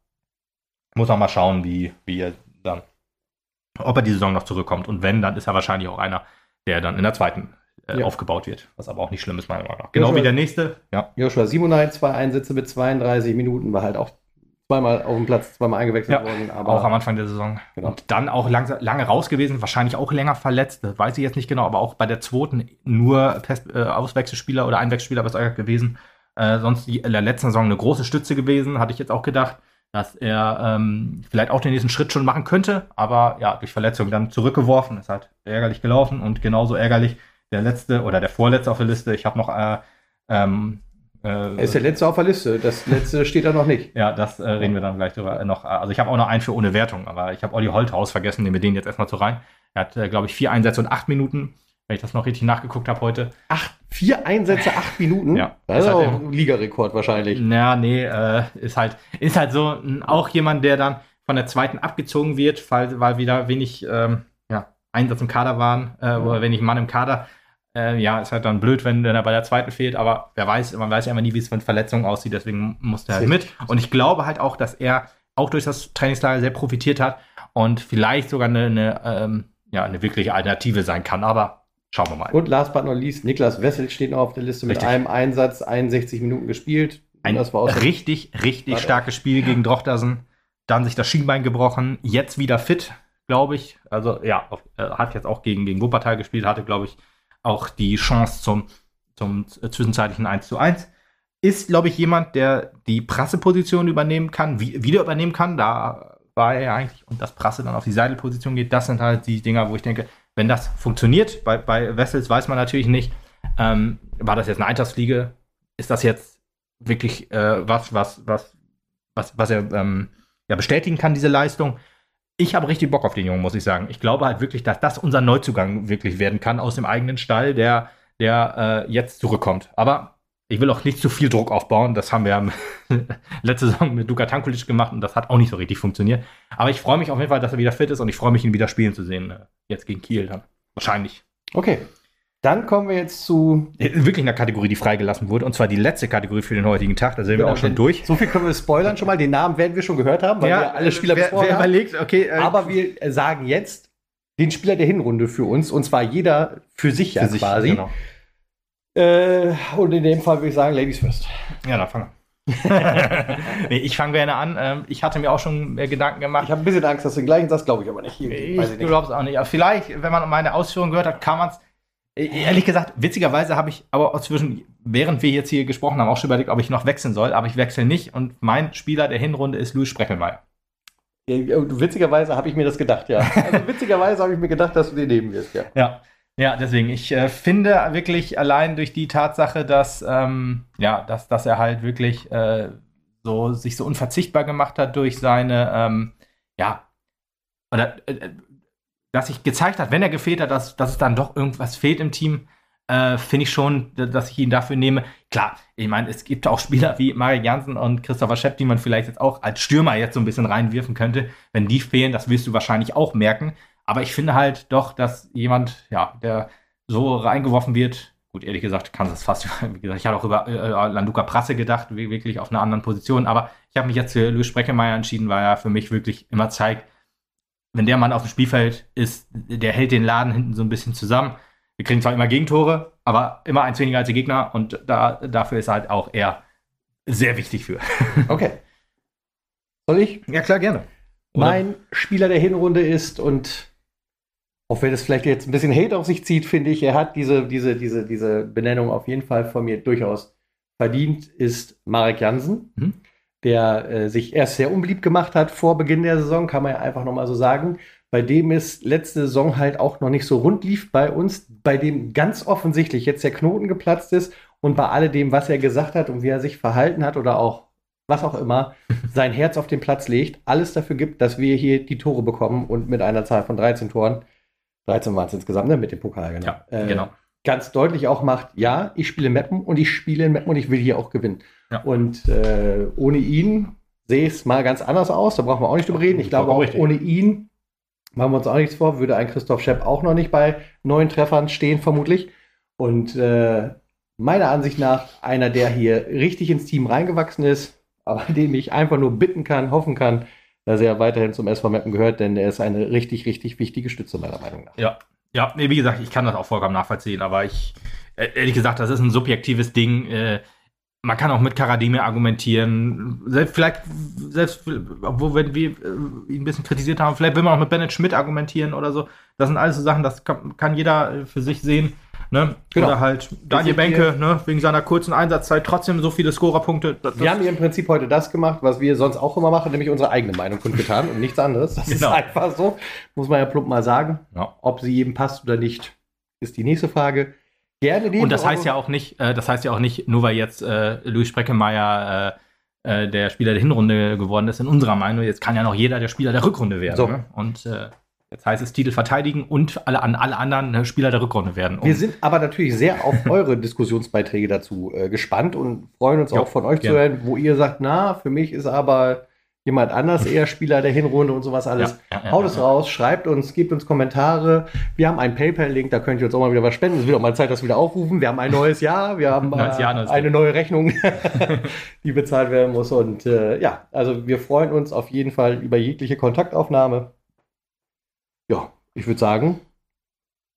Muss man mal schauen, wie, wie er dann, ob er die Saison noch zurückkommt. Und wenn, dann ist er wahrscheinlich auch einer, der dann in der zweiten äh, Ja. aufgebaut wird. Was aber auch nicht schlimm ist, meiner Meinung nach. Genau Ja, wie der nächste. Ja. Joshua Simonai, zwei Einsätze mit 32 Minuten, war halt auch zweimal auf dem Platz, zweimal eingewechselt Ja, worden. Aber auch am Anfang der Saison. Genau. Und dann auch langsam, lange raus gewesen, wahrscheinlich auch länger verletzt, das weiß ich jetzt nicht genau, aber auch bei der zweiten nur Test, äh, Auswechselspieler oder Einwechselspieler was gewesen. Äh, sonst die, in der letzten Saison eine große Stütze gewesen, hatte ich jetzt auch gedacht, dass er ähm, vielleicht auch den nächsten Schritt schon machen könnte, aber ja, durch Verletzung dann zurückgeworfen, ist halt ärgerlich gelaufen und genauso ärgerlich der letzte oder der vorletzte auf der Liste. Ich habe noch äh, ähm, äh, er ist der letzte auf der Liste. Das letzte steht da noch nicht. [LAUGHS] ja, das äh, reden wir dann gleich drüber äh, noch. Also ich habe auch noch einen für ohne Wertung, aber ich habe Olli Holthaus vergessen, nehmen wir den jetzt erstmal so rein. Er hat, äh, glaube ich, vier Einsätze und acht Minuten, wenn ich das noch richtig nachgeguckt habe heute. Acht, vier Einsätze, acht Minuten? Ja. Das ist halt auch ein Ligarekord wahrscheinlich. Ja, nee, äh, ist halt, ist halt so auch jemand, der dann von der zweiten abgezogen wird, weil, weil wieder wenig ähm, ja, Einsatz im Kader waren, äh, oder wenig Mann im Kader. Äh, ja, ist halt dann blöd, wenn, wenn er bei der zweiten fehlt, aber wer weiß, man weiß ja immer nie, wie es mit Verletzungen aussieht, deswegen musste er halt mit. Und ich glaube halt auch, dass er auch durch das Trainingslager sehr profitiert hat und vielleicht sogar eine, eine, ähm, ja, eine wirkliche Alternative sein kann, aber schauen wir mal. Und last but not least, Niklas Wessel steht noch auf der Liste mit Richtig. einem Einsatz, 61 Minuten gespielt. Ein das war auch richtig, richtig Warte. starkes Spiel gegen Drochtersen. Dann sich das Schienbein gebrochen. Jetzt wieder fit, glaube ich. Also ja, auf, äh, hat jetzt auch gegen, gegen Wuppertal gespielt, hatte, glaube ich, auch die Chance zum, zum äh, zwischenzeitlichen 1 zu 1. Ist, glaube ich, jemand, der die Prasseposition übernehmen kann, wie, wieder übernehmen kann. Da war er ja eigentlich, und das Prasse dann auf die Seidelposition geht. Das sind halt die Dinger, wo ich denke, wenn das funktioniert, bei, bei Wessels weiß man natürlich nicht, ähm, war das jetzt eine Eintagsfliege? Ist das jetzt wirklich äh, was, was, was, was, was er ähm, ja, bestätigen kann, diese Leistung? Ich habe richtig Bock auf den Jungen, muss ich sagen. Ich glaube halt wirklich, dass das unser Neuzugang wirklich werden kann aus dem eigenen Stall, der, der äh, jetzt zurückkommt. Aber ich will auch nicht zu viel Druck aufbauen. Das haben wir ja [LAUGHS] letzte Saison mit Luka Tankulic gemacht und das hat auch nicht so richtig funktioniert. Aber ich freue mich auf jeden Fall, dass er wieder fit ist und ich freue mich, ihn wieder spielen zu sehen. Äh, jetzt gegen Kiel dann. Wahrscheinlich. Okay. Dann kommen wir jetzt zu. Äh, Wirklich eine Kategorie, die freigelassen wurde. Und zwar die letzte Kategorie für den heutigen Tag. Da sind wir auch schon durch. So viel können wir spoilern schon mal. Den Namen werden wir schon gehört haben, weil wir alle Spieler wer, wer überlegt, okay, äh, Aber wir äh, sagen jetzt den Spieler der Hinrunde für uns. Und zwar jeder für sich ja für sich, quasi. Genau. Äh, und in dem Fall würde ich sagen, Ladies first. Ja, dann fangen wir. [LAUGHS] nee, ich fange gerne an. Ähm, ich hatte mir auch schon äh, Gedanken gemacht. Ich habe ein bisschen Angst, dass du den gleichen sagst, glaube ich aber nicht. Ich, ich glaube es auch nicht. Aber vielleicht, wenn man meine Ausführungen gehört hat, kann man es. Ehrlich gesagt, witzigerweise habe ich aber auch zwischen, während wir jetzt hier gesprochen haben, auch schon überlegt, ob ich noch wechseln soll. Aber ich wechsle nicht. Und mein Spieler der Hinrunde ist Louis Spreckelmeier. Witzigerweise habe ich mir das gedacht, ja. [LAUGHS] Also witzigerweise habe ich mir gedacht, dass du den nehmen wirst, ja. Ja. Ja, deswegen, ich äh, finde wirklich allein durch die Tatsache, dass, ähm, ja, dass, dass er halt wirklich äh, so, sich so unverzichtbar gemacht hat durch seine, ähm, ja, oder äh, dass sich gezeigt hat, wenn er gefehlt hat, dass, dass es dann doch irgendwas fehlt im Team, äh, finde ich schon, dass ich ihn dafür nehme. Klar, ich meine, es gibt auch Spieler wie Marek Jansen und Christopher Schepp, die man vielleicht jetzt auch als Stürmer jetzt so ein bisschen reinwirfen könnte. Wenn die fehlen, das wirst du wahrscheinlich auch merken. Aber ich finde halt doch, dass jemand, ja, der so reingeworfen wird, gut, ehrlich gesagt, kann das fast, [LAUGHS] wie gesagt, ich hatte auch über äh, Landuka Prasse gedacht, wirklich auf einer anderen Position, aber ich habe mich jetzt für Louis Spreckelmeier entschieden, weil er für mich wirklich immer zeigt, wenn der Mann auf dem Spielfeld ist, der hält den Laden hinten so ein bisschen zusammen. Wir kriegen zwar immer Gegentore, aber immer eins weniger als die Gegner und da, dafür ist er halt auch er sehr wichtig für. [LAUGHS] Okay. Soll ich? Ja, klar, gerne. Mein Spieler der Hinrunde ist und auch wenn es vielleicht jetzt ein bisschen Hate auf sich zieht, finde ich, er hat diese, diese, diese, diese Benennung auf jeden Fall von mir durchaus verdient, ist Marek Jansen, Mhm. der äh, sich erst sehr unbeliebt gemacht hat vor Beginn der Saison, kann man ja einfach nochmal so sagen. Bei dem es letzte Saison halt auch noch nicht so rund lief bei uns, bei dem ganz offensichtlich jetzt der Knoten geplatzt ist und bei alledem, was er gesagt hat und wie er sich verhalten hat oder auch was auch immer, [LAUGHS] sein Herz auf den Platz legt, alles dafür gibt, dass wir hier die Tore bekommen und mit einer Zahl von 13 Toren, 13 waren es insgesamt, ne, mit dem Pokal, genau. Ja, äh, genau. Ganz deutlich auch macht, ja, ich spiele Meppen und ich spiele in Meppen und ich will hier auch gewinnen. Ja. Und äh, ohne ihn sehe es mal ganz anders aus, da brauchen wir auch nicht drüber reden. Ich glaube auch, richtig. ohne ihn, machen wir uns auch nichts vor, würde ein Christoph Schepp auch noch nicht bei neun Treffern stehen, vermutlich. Und äh, meiner Ansicht nach einer, der hier richtig ins Team reingewachsen ist, aber [LAUGHS] dem ich einfach nur bitten kann, hoffen kann, dass er weiterhin zum SV Meppen gehört, denn er ist eine richtig, richtig wichtige Stütze, meiner Meinung nach. Ja, ja, nee, wie gesagt, ich kann das auch vollkommen nachvollziehen, aber ich, äh, ehrlich gesagt, das ist ein subjektives Ding. Äh, man kann auch mit Karadime argumentieren. Selbst vielleicht, selbst, obwohl, wenn wir äh, ihn ein bisschen kritisiert haben, vielleicht will man auch mit Bennett Schmidt argumentieren oder so. Das sind alles so Sachen, das kann, kann jeder äh, für sich sehen. Ne? Genau. Oder halt Daniel Benke, ne? wegen seiner kurzen Einsatzzeit trotzdem so viele Scorerpunkte. Das, Wir haben hier im Prinzip heute das gemacht, was wir sonst auch immer machen, nämlich unsere eigene Meinung kundgetan und nichts anderes. Das Genau. ist einfach so, muss man ja plump mal sagen. Ja. Ob sie jedem passt oder nicht, ist die nächste Frage. Gerne nehmen Und das heißt ja auch nicht, äh, das heißt ja auch nicht, nur weil jetzt äh, Louis Spreckemeyer äh, äh, der Spieler der Hinrunde geworden ist, in unserer Meinung, jetzt kann ja noch jeder der Spieler der Rückrunde werden. So. Ne? Und äh, Jetzt heißt es Titel verteidigen und alle, an alle anderen äh, Spieler der Rückrunde werden. Wir sind aber natürlich sehr auf [LAUGHS] eure Diskussionsbeiträge dazu äh, gespannt und freuen uns Jo, auch von euch zu gerne. hören, wo ihr sagt, na, für mich ist aber jemand anders eher Spieler der Hinrunde und sowas alles. Ja, ja, ja, Haut es ja. raus, schreibt uns, gebt uns Kommentare. Wir haben einen PayPal-Link, da könnt ihr uns auch mal wieder was spenden. Es wird auch mal Zeit, das wieder aufrufen. Wir haben ein neues Jahr, wir haben [LAUGHS] äh, Jahr, eine neue Rechnung, [LAUGHS] die bezahlt werden muss. Und äh, ja, also wir freuen uns auf jeden Fall über jegliche Kontaktaufnahme. Ja, ich würde sagen,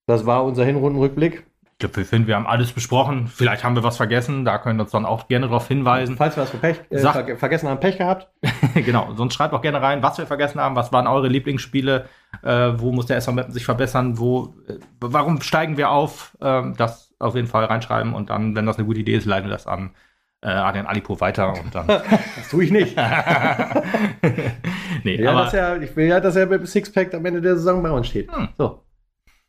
das war unser Hinrundenrückblick. Ich glaube, wir finden, wir haben alles besprochen. Vielleicht haben wir was vergessen. Da könnt ihr uns dann auch gerne darauf hinweisen. Falls wir was für Pech, äh, ver vergessen haben, Pech gehabt. [LAUGHS] genau, sonst schreibt auch gerne rein, was wir vergessen haben. Was waren eure Lieblingsspiele? Äh, wo muss der SV Meppen sich verbessern? Wo, äh, warum steigen wir auf? Ähm, das auf jeden Fall reinschreiben. Und dann, wenn das eine gute Idee ist, leiten wir das an äh, Adrian Alipo weiter. Und dann [LAUGHS] Das tue ich nicht. [LAUGHS] [LAUGHS] nee, Ja, aber dass er, ich will ja, dass er mit dem Sixpack am Ende der Saison bei uns steht. Hm. So.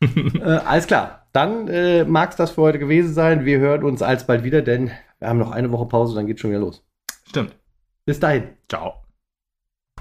[LAUGHS] äh, alles klar. Dann äh, mag es das für heute gewesen sein. Wir hören uns alsbald wieder, denn wir haben noch eine Woche Pause, dann geht schon wieder los. stimmt. Bis dahin. Ciao.